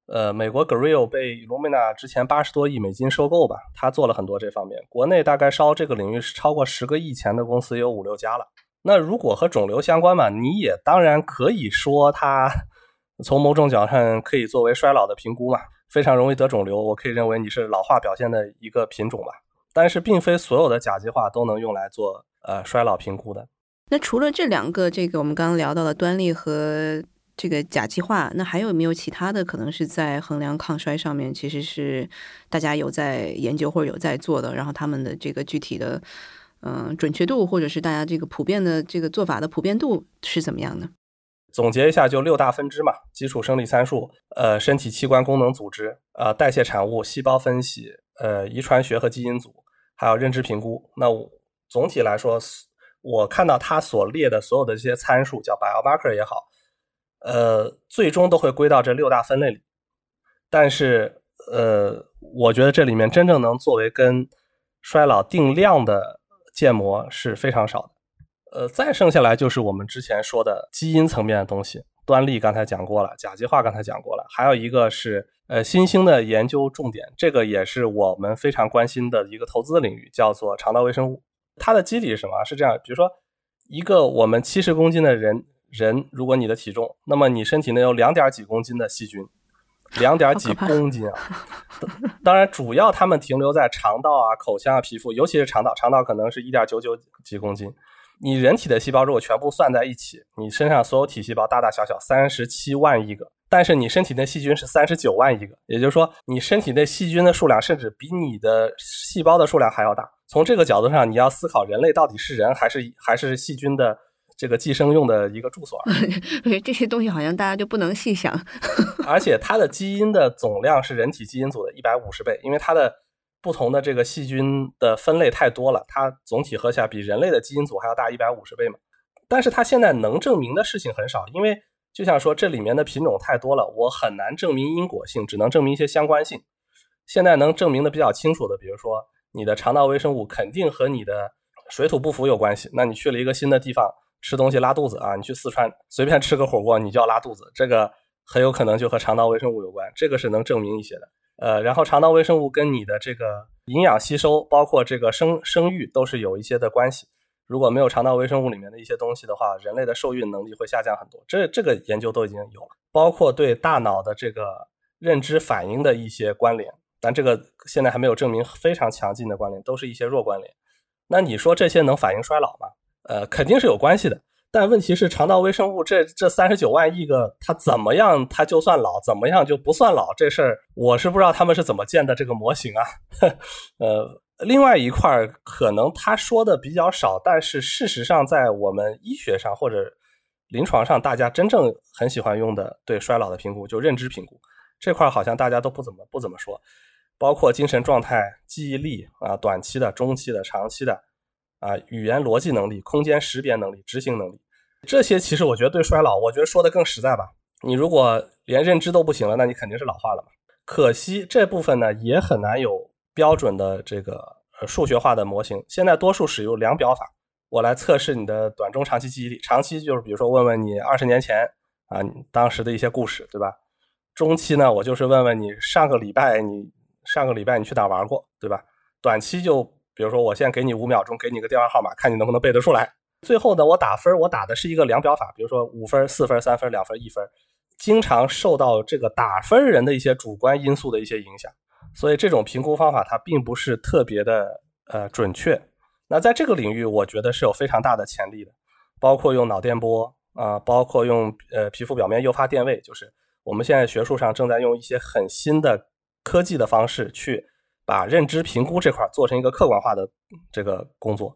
呃，美国 Grail 被 Illumina 之前八十多亿美金收购吧，他做了很多这方面。国内大概烧这个领域是超过十个亿钱的公司有五六家了。那如果和肿瘤相关嘛，你也当然可以说它 从某种角度上可以作为衰老的评估嘛。非常容易得肿瘤，我可以认为你是老化表现的一个品种吧。但是，并非所有的甲基化都能用来做呃衰老评估的。那除了这两个，这个我们刚刚聊到的端粒和这个甲基化，那还有没有其他的可能是在衡量抗衰上面，其实是大家有在研究或者有在做的？然后他们的这个具体的嗯，准确度或者是大家这个普遍的这个做法的普遍度是怎么样的？总结一下，就六大分支嘛：基础生理参数、呃，身体器官功能组织、呃，代谢产物、细胞分析、呃，遗传学和基因组，还有认知评估。那我总体来说，我看到他所列的所有的这些参数，叫 biomarker 也好，呃，最终都会归到这六大分类里。但是，呃，我觉得这里面真正能作为跟衰老定量的。建模是非常少的，呃，再剩下来就是我们之前说的基因层面的东西，端粒刚才讲过了，甲基化刚才讲过了，还有一个是呃新兴的研究重点，这个也是我们非常关心的一个投资领域，叫做肠道微生物。它的机理是什么？是这样，比如说一个我们七十公斤的人人，如果你的体重，那么你身体内有两点几公斤的细菌。两点几公斤啊！当然，主要它们停留在肠道啊、口腔啊、皮肤，尤其是肠道，肠道可能是一点九九几公斤。你人体的细胞如果全部算在一起，你身上所有体细胞大大小小三十七万亿个，但是你身体内细菌是三十九万亿个，也就是说，你身体内细菌的数量甚至比你的细胞的数量还要大。从这个角度上，你要思考人类到底是人还是还是细菌的。这个寄生用的一个住所，这些东西好像大家就不能细想。而且它的基因的总量是人体基因组的一百五十倍，因为它的不同的这个细菌的分类太多了，它总体合起来比人类的基因组还要大一百五十倍嘛。但是它现在能证明的事情很少，因为就像说这里面的品种太多了，我很难证明因果性，只能证明一些相关性。现在能证明的比较清楚的，比如说你的肠道微生物肯定和你的水土不服有关系，那你去了一个新的地方。吃东西拉肚子啊！你去四川随便吃个火锅，你就要拉肚子，这个很有可能就和肠道微生物有关，这个是能证明一些的。呃，然后肠道微生物跟你的这个营养吸收，包括这个生生育都是有一些的关系。如果没有肠道微生物里面的一些东西的话，人类的受孕能力会下降很多。这这个研究都已经有了，包括对大脑的这个认知反应的一些关联，但这个现在还没有证明非常强劲的关联，都是一些弱关联。那你说这些能反映衰老吗？呃，肯定是有关系的，但问题是肠道微生物这这三十九万亿个，它怎么样它就算老，怎么样就不算老？这事儿我是不知道他们是怎么建的这个模型啊。呃，另外一块儿可能他说的比较少，但是事实上在我们医学上或者临床上，大家真正很喜欢用的对衰老的评估，就认知评估这块好像大家都不怎么不怎么说，包括精神状态、记忆力啊，短期的、中期的、长期的。啊，语言逻辑能力、空间识别能力、执行能力，这些其实我觉得对衰老，我觉得说的更实在吧。你如果连认知都不行了，那你肯定是老化了嘛。可惜这部分呢也很难有标准的这个数学化的模型。现在多数使用量表法，我来测试你的短中长期记忆力。长期就是比如说问问你二十年前啊当时的一些故事，对吧？中期呢，我就是问问你上个礼拜你上个礼拜你去哪玩过，对吧？短期就。比如说，我现在给你五秒钟，给你个电话号码，看你能不能背得出来。最后呢，我打分，我打的是一个量表法，比如说五分、四分、三分、两分、一分，经常受到这个打分人的一些主观因素的一些影响，所以这种评估方法它并不是特别的呃准确。那在这个领域，我觉得是有非常大的潜力的，包括用脑电波啊，包括用呃皮肤表面诱发电位，就是我们现在学术上正在用一些很新的科技的方式去。把认知评估这块做成一个客观化的这个工作，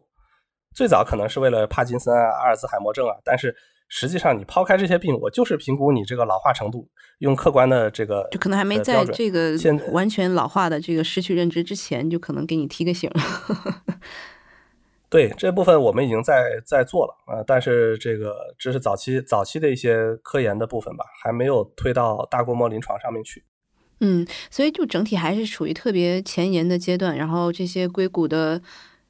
最早可能是为了帕金森啊、阿尔兹海默症啊，但是实际上你抛开这些病，我就是评估你这个老化程度，用客观的这个就可能还没在这个完全老化的这个失去认知之前，就可能给你提个醒。对这部分我们已经在在做了啊，但是这个这是早期早期的一些科研的部分吧，还没有推到大规模临床上面去。嗯，所以就整体还是处于特别前沿的阶段。然后这些硅谷的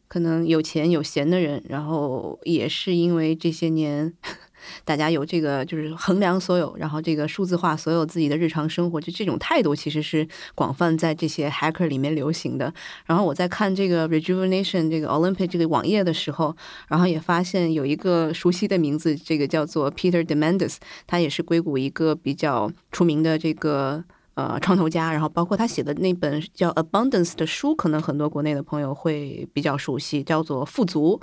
可能有钱有闲的人，然后也是因为这些年 大家有这个就是衡量所有，然后这个数字化所有自己的日常生活，就这种态度其实是广泛在这些 hacker 里面流行的。然后我在看这个 rejuvenation 这个 Olympic 这个网页的时候，然后也发现有一个熟悉的名字，这个叫做 Peter Demandis，他也是硅谷一个比较出名的这个。呃，创投家，然后包括他写的那本叫《Abundance》的书，可能很多国内的朋友会比较熟悉，叫做《富足》。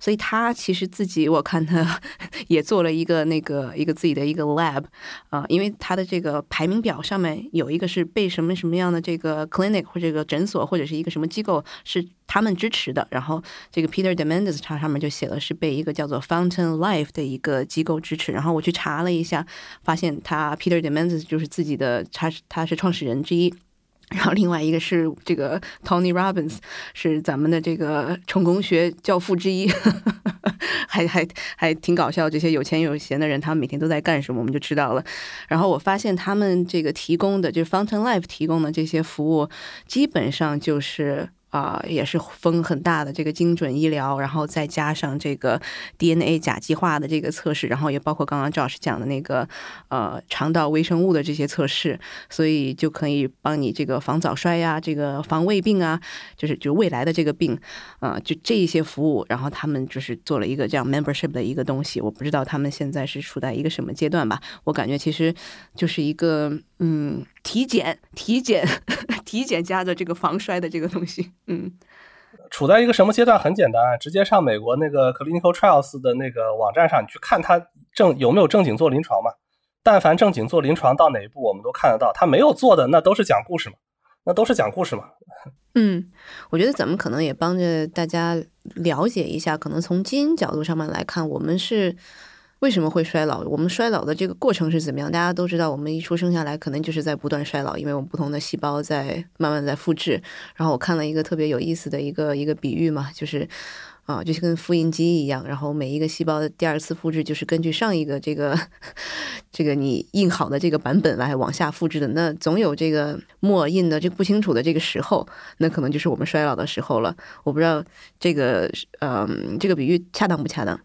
所以他其实自己，我看他 也做了一个那个一个自己的一个 lab 啊，因为他的这个排名表上面有一个是被什么什么样的这个 clinic 或者这个诊所或者是一个什么机构是他们支持的。然后这个 Peter Diamandis 他上面就写了是被一个叫做 Fountain Life 的一个机构支持。然后我去查了一下，发现他 Peter Diamandis 就是自己的，他是他是创始人之一。然后另外一个是这个 Tony Robbins，是咱们的这个成功学教父之一，还还还挺搞笑。这些有钱有闲的人，他们每天都在干什么，我们就知道了。然后我发现他们这个提供的，就是 Fountain Life 提供的这些服务，基本上就是。啊，也是风很大的这个精准医疗，然后再加上这个 DNA 甲基化的这个测试，然后也包括刚刚赵老师讲的那个呃肠道微生物的这些测试，所以就可以帮你这个防早衰呀，这个防胃病啊，就是就未来的这个病啊，就这一些服务，然后他们就是做了一个这样 membership 的一个东西，我不知道他们现在是处在一个什么阶段吧，我感觉其实就是一个嗯体检体检。体检加的这个防摔的这个东西，嗯，处在一个什么阶段？很简单，直接上美国那个 Clinical Trials 的那个网站上，你去看它正有没有正经做临床嘛？但凡正经做临床到哪一步，我们都看得到。他没有做的，那都是讲故事嘛？那都是讲故事嘛？嗯，我觉得咱们可能也帮着大家了解一下，可能从基因角度上面来看，我们是。为什么会衰老？我们衰老的这个过程是怎么样？大家都知道，我们一出生下来，可能就是在不断衰老，因为我们不同的细胞在慢慢在复制。然后我看了一个特别有意思的一个一个比喻嘛，就是啊，就是跟复印机一样，然后每一个细胞的第二次复制，就是根据上一个这个 这个你印好的这个版本来往下复制的。那总有这个墨印的这不清楚的这个时候，那可能就是我们衰老的时候了。我不知道这个嗯，这个比喻恰当不恰当？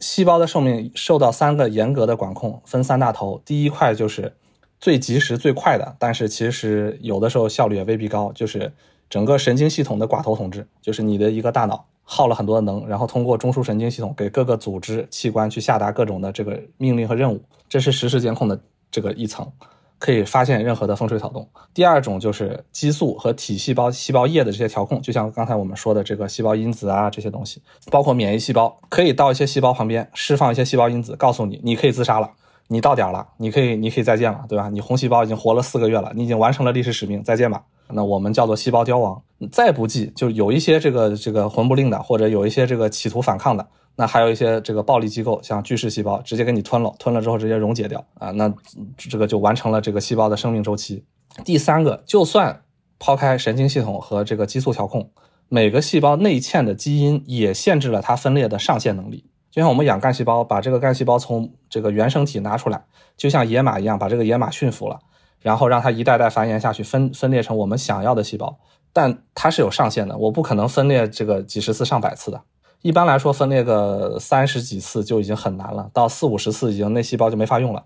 细胞的寿命受到三个严格的管控，分三大头。第一块就是最及时、最快的，但是其实有的时候效率也未必高，就是整个神经系统的寡头统治，就是你的一个大脑耗了很多的能，然后通过中枢神经系统给各个组织器官去下达各种的这个命令和任务，这是实时监控的这个一层。可以发现任何的风吹草动。第二种就是激素和体细胞细胞液的这些调控，就像刚才我们说的这个细胞因子啊这些东西，包括免疫细胞，可以到一些细胞旁边释放一些细胞因子，告诉你你可以自杀了，你到点了，你可以你可以再见了，对吧？你红细胞已经活了四个月了，你已经完成了历史使命，再见吧。那我们叫做细胞凋亡。再不济，就有一些这个这个魂不吝的，或者有一些这个企图反抗的。那还有一些这个暴力机构，像巨噬细胞，直接给你吞了，吞了之后直接溶解掉啊，那这个就完成了这个细胞的生命周期。第三个，就算抛开神经系统和这个激素调控，每个细胞内嵌的基因也限制了它分裂的上限能力。就像我们养干细胞，把这个干细胞从这个原生体拿出来，就像野马一样，把这个野马驯服了，然后让它一代代繁衍下去，分分裂成我们想要的细胞，但它是有上限的，我不可能分裂这个几十次、上百次的。一般来说，分裂个三十几次就已经很难了，到四五十次，已经那细胞就没法用了。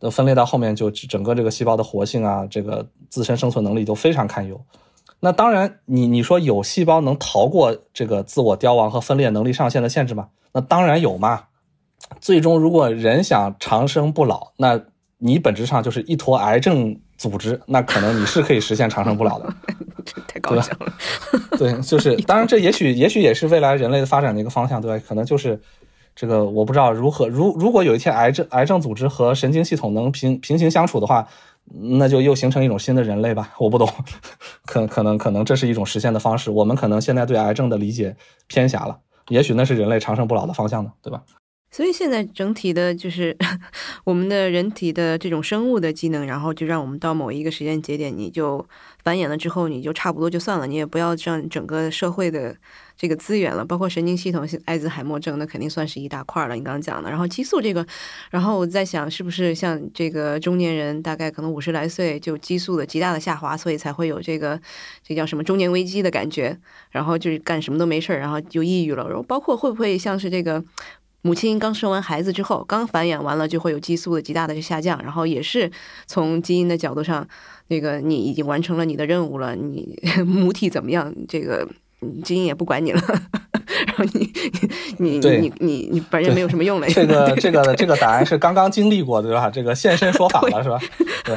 那分裂到后面，就整个这个细胞的活性啊，这个自身生存能力都非常堪忧。那当然，你你说有细胞能逃过这个自我凋亡和分裂能力上限的限制吗？那当然有嘛。最终，如果人想长生不老，那你本质上就是一坨癌症组织，那可能你是可以实现长生不老的。太搞笑了，对，就是 当然，这也许也许也是未来人类的发展的一个方向，对吧？可能就是这个，我不知道如何。如如果有一天癌症癌症组织和神经系统能平平行相处的话，那就又形成一种新的人类吧？我不懂，可可能可能这是一种实现的方式。我们可能现在对癌症的理解偏狭了，也许那是人类长生不老的方向呢，对吧？所以现在整体的就是 我们的人体的这种生物的机能，然后就让我们到某一个时间节点，你就繁衍了之后，你就差不多就算了，你也不要占整个社会的这个资源了。包括神经系统，艾滋海默症那肯定算是一大块了。你刚刚讲的，然后激素这个，然后我在想，是不是像这个中年人，大概可能五十来岁就激素的极大的下滑，所以才会有这个这叫什么中年危机的感觉，然后就是干什么都没事儿，然后就抑郁了。然后包括会不会像是这个。母亲刚生完孩子之后，刚繁衍完了，就会有激素的极大的下降，然后也是从基因的角度上，那个你已经完成了你的任务了，你 母体怎么样，这个基因也不管你了，然后你你你你你你反正没有什么用了。这个这个这个答案是刚刚经历过的，对吧？这个现身说法了，是吧？对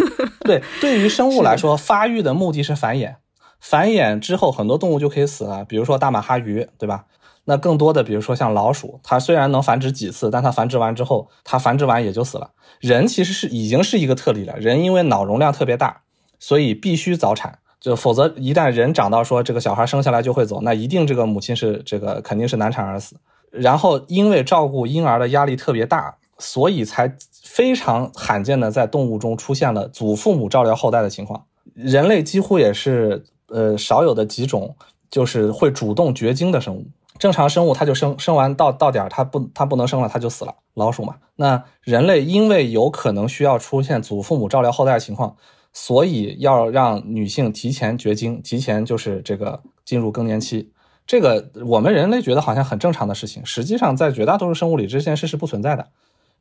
对，对于生物来说，发育的目的是繁衍，繁衍之后很多动物就可以死了，比如说大马哈鱼，对吧？那更多的，比如说像老鼠，它虽然能繁殖几次，但它繁殖完之后，它繁殖完也就死了。人其实是已经是一个特例了，人因为脑容量特别大，所以必须早产。就否则一旦人长到说这个小孩生下来就会走，那一定这个母亲是这个肯定是难产而死。然后因为照顾婴儿的压力特别大，所以才非常罕见的在动物中出现了祖父母照料后代的情况。人类几乎也是呃少有的几种，就是会主动绝经的生物。正常生物它就生生完到到点儿它不它不能生了它就死了，老鼠嘛。那人类因为有可能需要出现祖父母照料后代的情况，所以要让女性提前绝经，提前就是这个进入更年期。这个我们人类觉得好像很正常的事情，实际上在绝大多数生物里这件事是不存在的，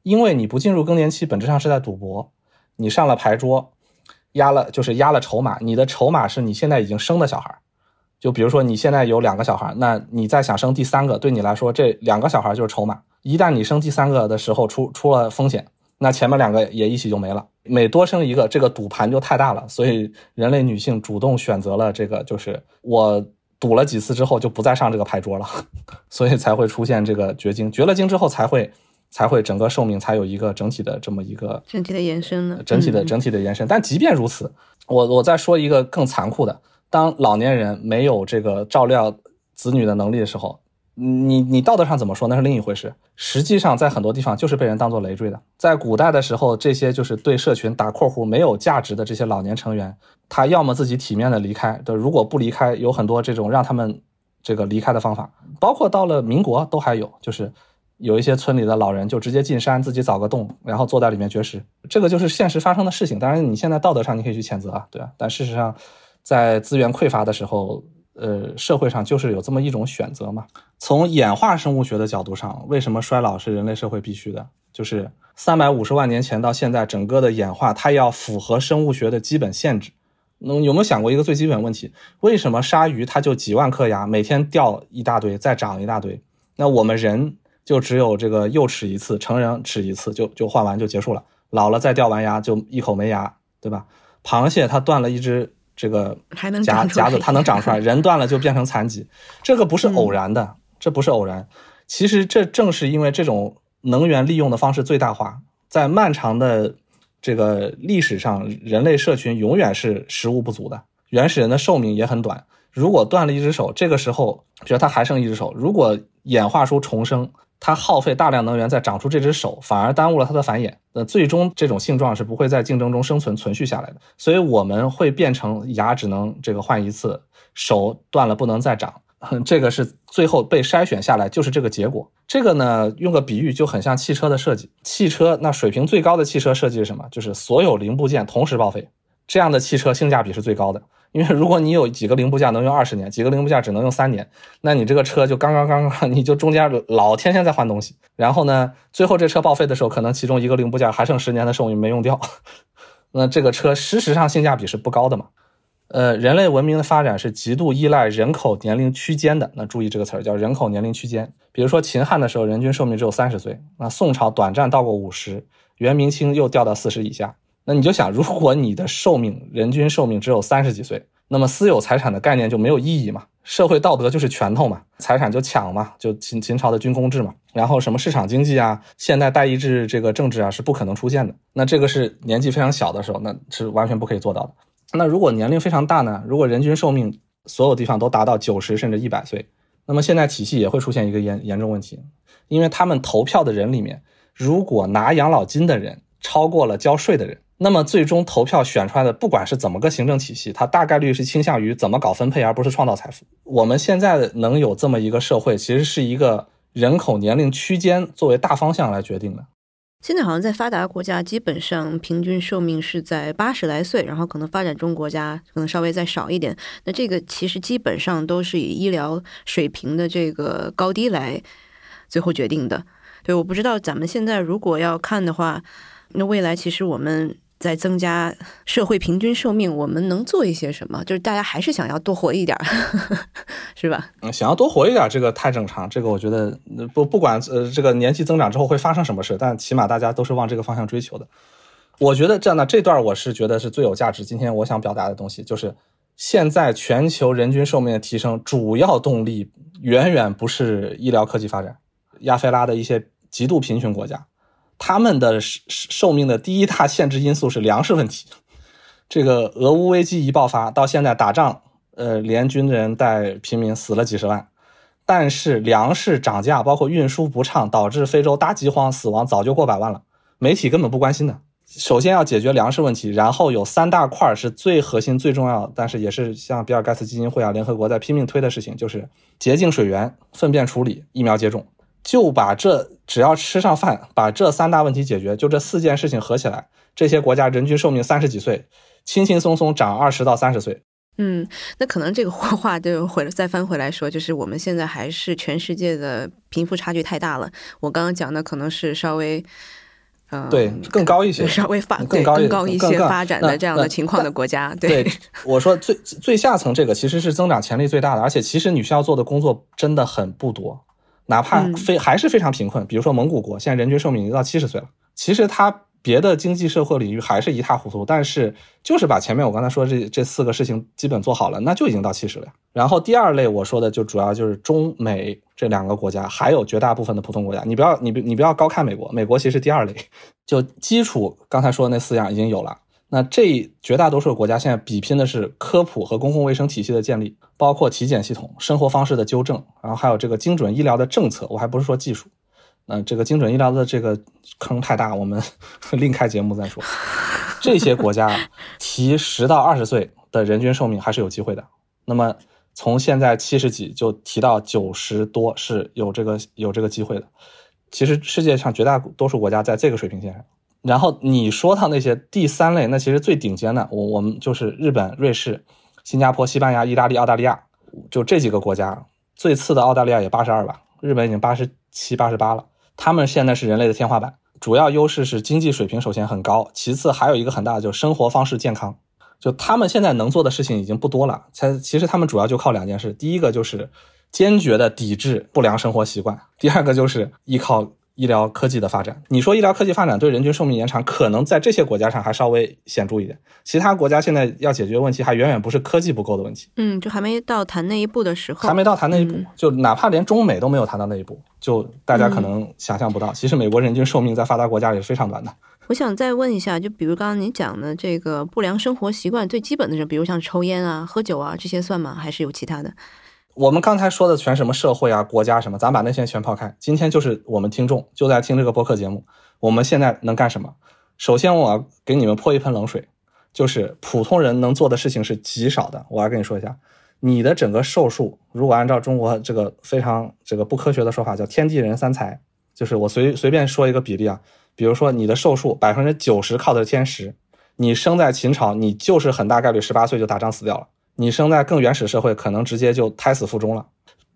因为你不进入更年期，本质上是在赌博，你上了牌桌，压了就是压了筹码，你的筹码是你现在已经生的小孩儿。就比如说你现在有两个小孩，那你再想生第三个，对你来说这两个小孩就是筹码。一旦你生第三个的时候出出了风险，那前面两个也一起就没了。每多生一个，这个赌盘就太大了。所以人类女性主动选择了这个，就是我赌了几次之后就不再上这个牌桌了，所以才会出现这个绝经。绝了经之后才会才会整个寿命才有一个整体的这么一个整体的延伸呢？整体的整体的延伸。但即便如此，我我再说一个更残酷的。当老年人没有这个照料子女的能力的时候，你你道德上怎么说那是另一回事。实际上，在很多地方就是被人当做累赘的。在古代的时候，这些就是对社群打括弧没有价值的这些老年成员，他要么自己体面的离开，对，如果不离开，有很多这种让他们这个离开的方法。包括到了民国都还有，就是有一些村里的老人就直接进山自己凿个洞，然后坐在里面绝食。这个就是现实发生的事情。当然，你现在道德上你可以去谴责啊，对啊，但事实上。在资源匮乏的时候，呃，社会上就是有这么一种选择嘛。从演化生物学的角度上，为什么衰老是人类社会必须的？就是三百五十万年前到现在，整个的演化它要符合生物学的基本限制。那有没有想过一个最基本问题？为什么鲨鱼它就几万颗牙，每天掉一大堆，再长一大堆？那我们人就只有这个幼齿一次，成人齿一次，就就换完就结束了。老了再掉完牙就一口没牙，对吧？螃蟹它断了一只。这个夹夹子它能长出来，人断了就变成残疾，这个不是偶然的，这不是偶然。其实这正是因为这种能源利用的方式最大化，在漫长的这个历史上，人类社群永远是食物不足的，原始人的寿命也很短。如果断了一只手，这个时候，比如他还剩一只手，如果演化出重生。它耗费大量能源在长出这只手，反而耽误了它的繁衍。那最终这种性状是不会在竞争中生存存续下来的。所以我们会变成牙只能这个换一次，手断了不能再长。这个是最后被筛选下来就是这个结果。这个呢，用个比喻就很像汽车的设计。汽车那水平最高的汽车设计是什么？就是所有零部件同时报废，这样的汽车性价比是最高的。因为如果你有几个零部件能用二十年，几个零部件只能用三年，那你这个车就刚刚刚刚，你就中间老天天在换东西。然后呢，最后这车报废的时候，可能其中一个零部件还剩十年的寿命没用掉，那这个车事实上性价比是不高的嘛？呃，人类文明的发展是极度依赖人口年龄区间的。那注意这个词儿叫人口年龄区间。比如说秦汉的时候，人均寿命只有三十岁，那宋朝短暂到过五十，元明清又掉到四十以下。那你就想，如果你的寿命人均寿命只有三十几岁，那么私有财产的概念就没有意义嘛？社会道德就是拳头嘛，财产就抢嘛，就秦秦朝的军功制嘛。然后什么市场经济啊，现代代议制这个政治啊是不可能出现的。那这个是年纪非常小的时候，那是完全不可以做到的。那如果年龄非常大呢？如果人均寿命所有地方都达到九十甚至一百岁，那么现在体系也会出现一个严严重问题，因为他们投票的人里面，如果拿养老金的人超过了交税的人。那么最终投票选出来的，不管是怎么个行政体系，它大概率是倾向于怎么搞分配，而不是创造财富。我们现在能有这么一个社会，其实是一个人口年龄区间作为大方向来决定的。现在好像在发达国家，基本上平均寿命是在八十来岁，然后可能发展中国家可能稍微再少一点。那这个其实基本上都是以医疗水平的这个高低来最后决定的。对，我不知道咱们现在如果要看的话，那未来其实我们。在增加社会平均寿命，我们能做一些什么？就是大家还是想要多活一点，是吧？嗯，想要多活一点，这个太正常。这个我觉得不不管呃这个年纪增长之后会发生什么事，但起码大家都是往这个方向追求的。我觉得这样的这段我是觉得是最有价值。今天我想表达的东西就是，现在全球人均寿命的提升主要动力远远不是医疗科技发展。亚非拉的一些极度贫穷国家。他们的寿寿命的第一大限制因素是粮食问题，这个俄乌危机一爆发，到现在打仗，呃，联军人带平民死了几十万，但是粮食涨价，包括运输不畅，导致非洲大饥荒，死亡早就过百万了。媒体根本不关心的。首先要解决粮食问题，然后有三大块是最核心、最重要，但是也是像比尔盖茨基金会啊、联合国在拼命推的事情，就是洁净水源、粪便处理、疫苗接种。就把这只要吃上饭，把这三大问题解决，就这四件事情合起来，这些国家人均寿命三十几岁，轻轻松松长二十到三十岁。嗯，那可能这个话就回再翻回来说，就是我们现在还是全世界的贫富差距太大了。我刚刚讲的可能是稍微，嗯，对，更高一些，稍微发更高更高一些发展的这样的情况的国家。对，我说最最下层这个其实是增长潜力最大的，而且其实你需要做的工作真的很不多。哪怕非还是非常贫困，比如说蒙古国，现在人均寿命已经到七十岁了。其实它别的经济社会领域还是一塌糊涂，但是就是把前面我刚才说这这四个事情基本做好了，那就已经到七十了。然后第二类我说的就主要就是中美这两个国家，还有绝大部分的普通国家。你不要你你不要高看美国，美国其实第二类，就基础刚才说的那四样已经有了。那这绝大多数国家现在比拼的是科普和公共卫生体系的建立，包括体检系统、生活方式的纠正，然后还有这个精准医疗的政策。我还不是说技术，那这个精准医疗的这个坑太大，我们 另开节目再说。这些国家提十到二十岁的人均寿命还是有机会的。那么从现在七十几就提到九十多是有这个有这个机会的。其实世界上绝大多数国家在这个水平线上。然后你说到那些第三类，那其实最顶尖的，我我们就是日本、瑞士、新加坡、西班牙、意大利、澳大利亚，就这几个国家。最次的澳大利亚也八十二吧，日本已经八十七、八十八了。他们现在是人类的天花板，主要优势是经济水平首先很高，其次还有一个很大的就是生活方式健康。就他们现在能做的事情已经不多了，才其实他们主要就靠两件事：第一个就是坚决的抵制不良生活习惯，第二个就是依靠。医疗科技的发展，你说医疗科技发展对人均寿命延长，可能在这些国家上还稍微显著一点。其他国家现在要解决问题，还远远不是科技不够的问题。嗯，就还没到谈那一步的时候，还没到谈那一步。就哪怕连中美都没有谈到那一步，就大家可能想象不到，其实美国人均寿命在发达国家也是非常短的。我想再问一下，就比如刚刚你讲的这个不良生活习惯最基本的，是比如像抽烟啊、喝酒啊这些算吗？还是有其他的？我们刚才说的全什么社会啊、国家什么，咱把那些全抛开。今天就是我们听众就在听这个播客节目，我们现在能干什么？首先，我要给你们泼一盆冷水，就是普通人能做的事情是极少的。我要跟你说一下，你的整个寿数，如果按照中国这个非常这个不科学的说法，叫天地人三才，就是我随随便说一个比例啊，比如说你的寿数百分之九十靠的是天时，你生在秦朝，你就是很大概率十八岁就打仗死掉了。你生在更原始社会，可能直接就胎死腹中了。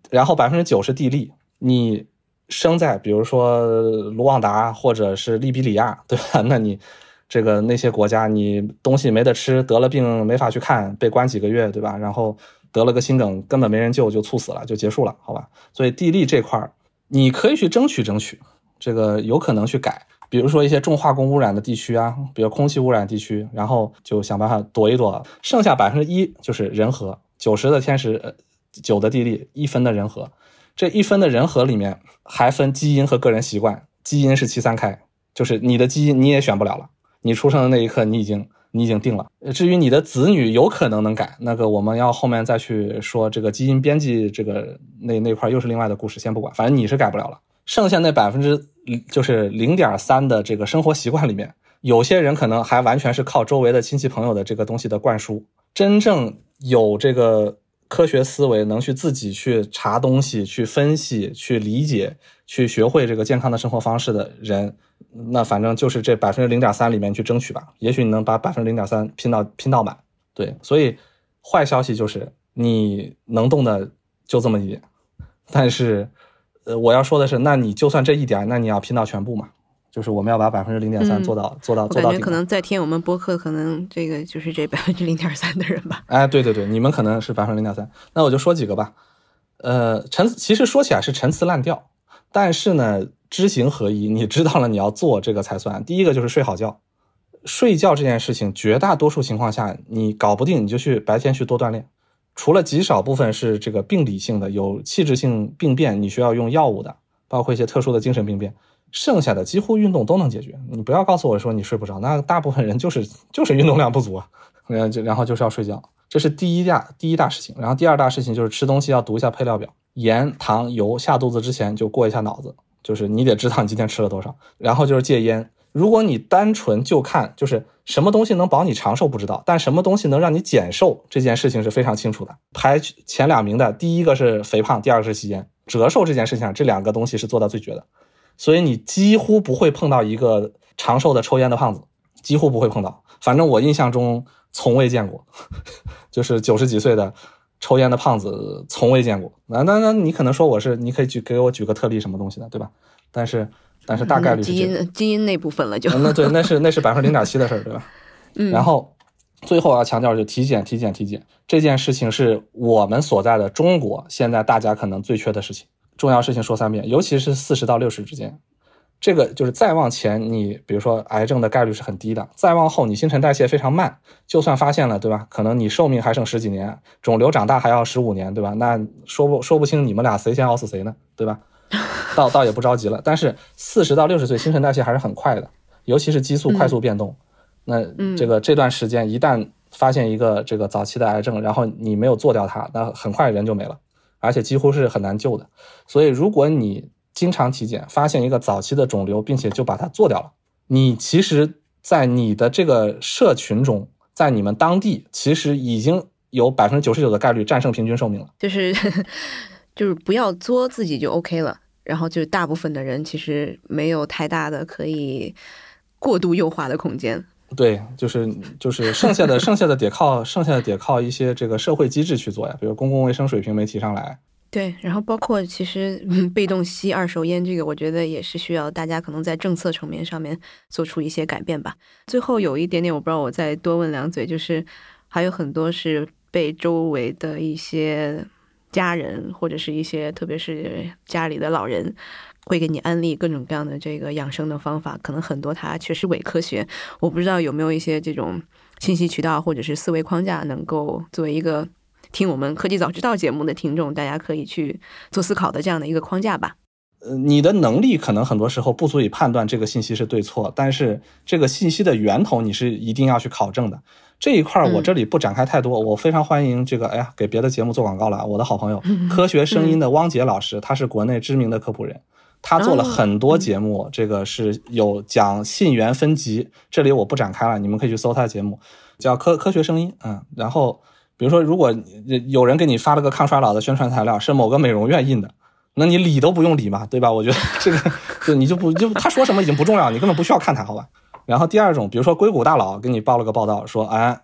然后百分之九是地利，你生在比如说卢旺达或者是利比里亚，对吧？那你这个那些国家，你东西没得吃，得了病没法去看，被关几个月，对吧？然后得了个心梗，根本没人救，就猝死了，就结束了，好吧？所以地利这块儿，你可以去争取争取，这个有可能去改。比如说一些重化工污染的地区啊，比如空气污染地区，然后就想办法躲一躲，剩下百分之一就是人和，九十的天时，九的地利，一分的人和。这一分的人和里面还分基因和个人习惯，基因是七三开，就是你的基因你也选不了了，你出生的那一刻你已经你已经定了。至于你的子女有可能能改，那个我们要后面再去说这个基因编辑这个那那块又是另外的故事，先不管，反正你是改不了了。剩下那百分之就是零点三的这个生活习惯里面，有些人可能还完全是靠周围的亲戚朋友的这个东西的灌输。真正有这个科学思维，能去自己去查东西、去分析、去理解、去学会这个健康的生活方式的人，那反正就是这百分之零点三里面去争取吧。也许你能把百分之零点三拼到拼到满。对，所以坏消息就是你能动的就这么一点，但是。呃，我要说的是，那你就算这一点，那你要拼到全部嘛？就是我们要把百分之零点三做到做到做到顶。可能在听我们播客，可能这个就是这百分之零点三的人吧。哎，对对对，你们可能是百分之零点三。那我就说几个吧。呃，陈其实说起来是陈词滥调，但是呢，知行合一，你知道了你要做这个才算。第一个就是睡好觉，睡觉这件事情，绝大多数情况下你搞不定，你就去白天去多锻炼。除了极少部分是这个病理性的有器质性病变，你需要用药物的，包括一些特殊的精神病变，剩下的几乎运动都能解决。你不要告诉我说你睡不着，那大部分人就是就是运动量不足啊，呃，就然后就是要睡觉，这是第一大第一大事情。然后第二大事情就是吃东西要读一下配料表，盐、糖、油下肚子之前就过一下脑子，就是你得知道你今天吃了多少。然后就是戒烟。如果你单纯就看就是什么东西能保你长寿不知道，但什么东西能让你减瘦这件事情是非常清楚的。排前两名的第一个是肥胖，第二个是吸烟。折寿这件事情，这两个东西是做到最绝的，所以你几乎不会碰到一个长寿的抽烟的胖子，几乎不会碰到。反正我印象中从未见过，就是九十几岁的抽烟的胖子从未见过。那那那你可能说我是，你可以举给我举个特例什么东西的，对吧？但是但是大概率是基因基因那部分了就。那对，那是那是百分之零点七的事儿，对吧？嗯。然后最后要强调就体检体检体检这件事情是我们所在的中国现在大家可能最缺的事情。重要事情说三遍，尤其是四十到六十之间，这个就是再往前，你比如说癌症的概率是很低的；再往后，你新陈代谢非常慢，就算发现了，对吧？可能你寿命还剩十几年，肿瘤长大还要十五年，对吧？那说不说不清你们俩谁先熬死谁呢，对吧？倒倒也不着急了。但是四十到六十岁，新陈代谢还是很快的，尤其是激素快速变动。那这个这段时间一旦发现一个这个早期的癌症，然后你没有做掉它，那很快人就没了。而且几乎是很难救的，所以如果你经常体检，发现一个早期的肿瘤，并且就把它做掉了，你其实，在你的这个社群中，在你们当地，其实已经有百分之九十九的概率战胜平均寿命了。就是 就是不要作自己就 OK 了，然后就是大部分的人其实没有太大的可以过度优化的空间。对，就是就是剩下的剩下的得靠剩下的得靠一些这个社会机制去做呀，比如公共卫生水平没提上来。对，然后包括其实被动吸二手烟这个，我觉得也是需要大家可能在政策层面上面做出一些改变吧。最后有一点点，我不知道我再多问两嘴，就是还有很多是被周围的一些家人或者是一些特别是家里的老人。会给你安利各种各样的这个养生的方法，可能很多它确实伪科学。我不知道有没有一些这种信息渠道或者是思维框架，能够作为一个听我们科技早知道节目的听众，大家可以去做思考的这样的一个框架吧。呃，你的能力可能很多时候不足以判断这个信息是对错，但是这个信息的源头你是一定要去考证的。这一块我这里不展开太多，我非常欢迎这个，哎呀，给别的节目做广告了。我的好朋友科学声音的汪杰老师，他是国内知名的科普人。他做了很多节目，这个是有讲信源分级，这里我不展开了，你们可以去搜他的节目，叫科科学声音，嗯，然后比如说，如果有人给你发了个抗衰老的宣传材料，是某个美容院印的，那你理都不用理嘛，对吧？我觉得这个 就你就不就他说什么已经不重要，你根本不需要看他，好吧？然后第二种，比如说硅谷大佬给你报了个报道，说，哎。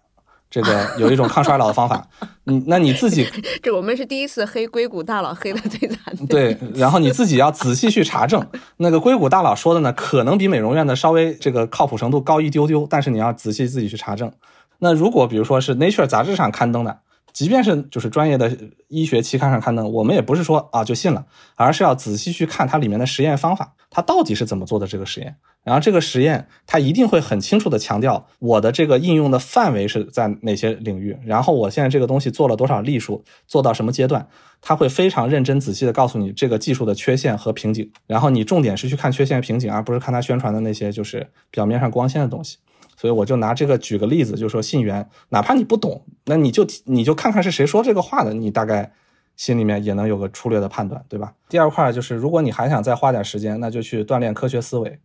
这个 有一种抗衰老的方法，你那你自己，这我们是第一次黑硅谷大佬黑的最惨。对，然后你自己要仔细去查证，那个硅谷大佬说的呢，可能比美容院的稍微这个靠谱程度高一丢丢，但是你要仔细自己去查证。那如果比如说是 Nature 杂志上刊登的，即便是就是专业的医学期刊上刊登，我们也不是说啊就信了，而是要仔细去看它里面的实验方法，它到底是怎么做的这个实验。然后这个实验，它一定会很清楚的强调我的这个应用的范围是在哪些领域，然后我现在这个东西做了多少例数，做到什么阶段，它会非常认真仔细的告诉你这个技术的缺陷和瓶颈，然后你重点是去看缺陷瓶颈，而不是看它宣传的那些就是表面上光鲜的东西。所以我就拿这个举个例子，就是说信源，哪怕你不懂，那你就你就看看是谁说这个话的，你大概心里面也能有个粗略的判断，对吧？第二块就是，如果你还想再花点时间，那就去锻炼科学思维。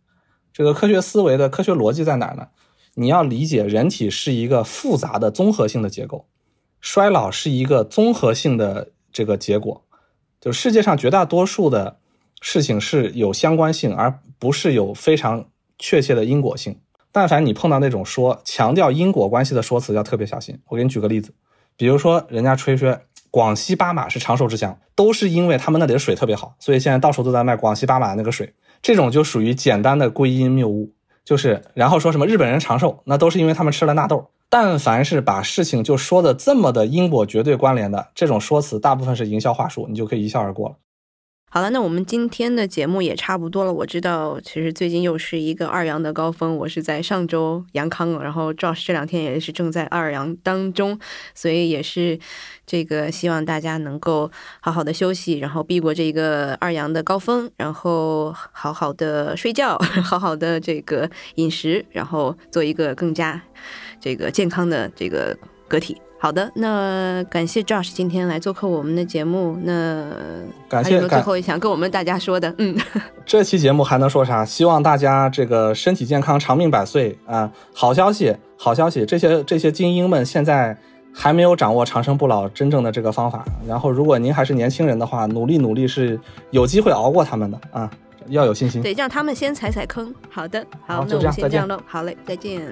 这个科学思维的科学逻辑在哪儿呢？你要理解，人体是一个复杂的综合性的结构，衰老是一个综合性的这个结果。就世界上绝大多数的事情是有相关性，而不是有非常确切的因果性。但凡你碰到那种说强调因果关系的说辞，要特别小心。我给你举个例子，比如说人家吹说广西巴马是长寿之乡，都是因为他们那里的水特别好，所以现在到处都在卖广西巴马的那个水。这种就属于简单的归因谬误，就是然后说什么日本人长寿，那都是因为他们吃了纳豆。但凡是把事情就说的这么的因果绝对关联的这种说辞，大部分是营销话术，你就可以一笑而过了。好了，那我们今天的节目也差不多了。我知道，其实最近又是一个二阳的高峰，我是在上周阳康了，然后 Josh 这两天也是正在二阳当中，所以也是这个希望大家能够好好的休息，然后避过这个二阳的高峰，然后好好的睡觉，好好的这个饮食，然后做一个更加这个健康的这个个体。好的，那感谢 Josh 今天来做客我们的节目。那感谢最后想跟我们大家说的？嗯，这期节目还能说啥？希望大家这个身体健康，长命百岁啊！好消息，好消息！这些这些精英们现在还没有掌握长生不老真正的这个方法。然后，如果您还是年轻人的话，努力努力是有机会熬过他们的啊！要有信心。对，让他们先踩踩坑。好的，好，好那我们先这样喽。好嘞，再见。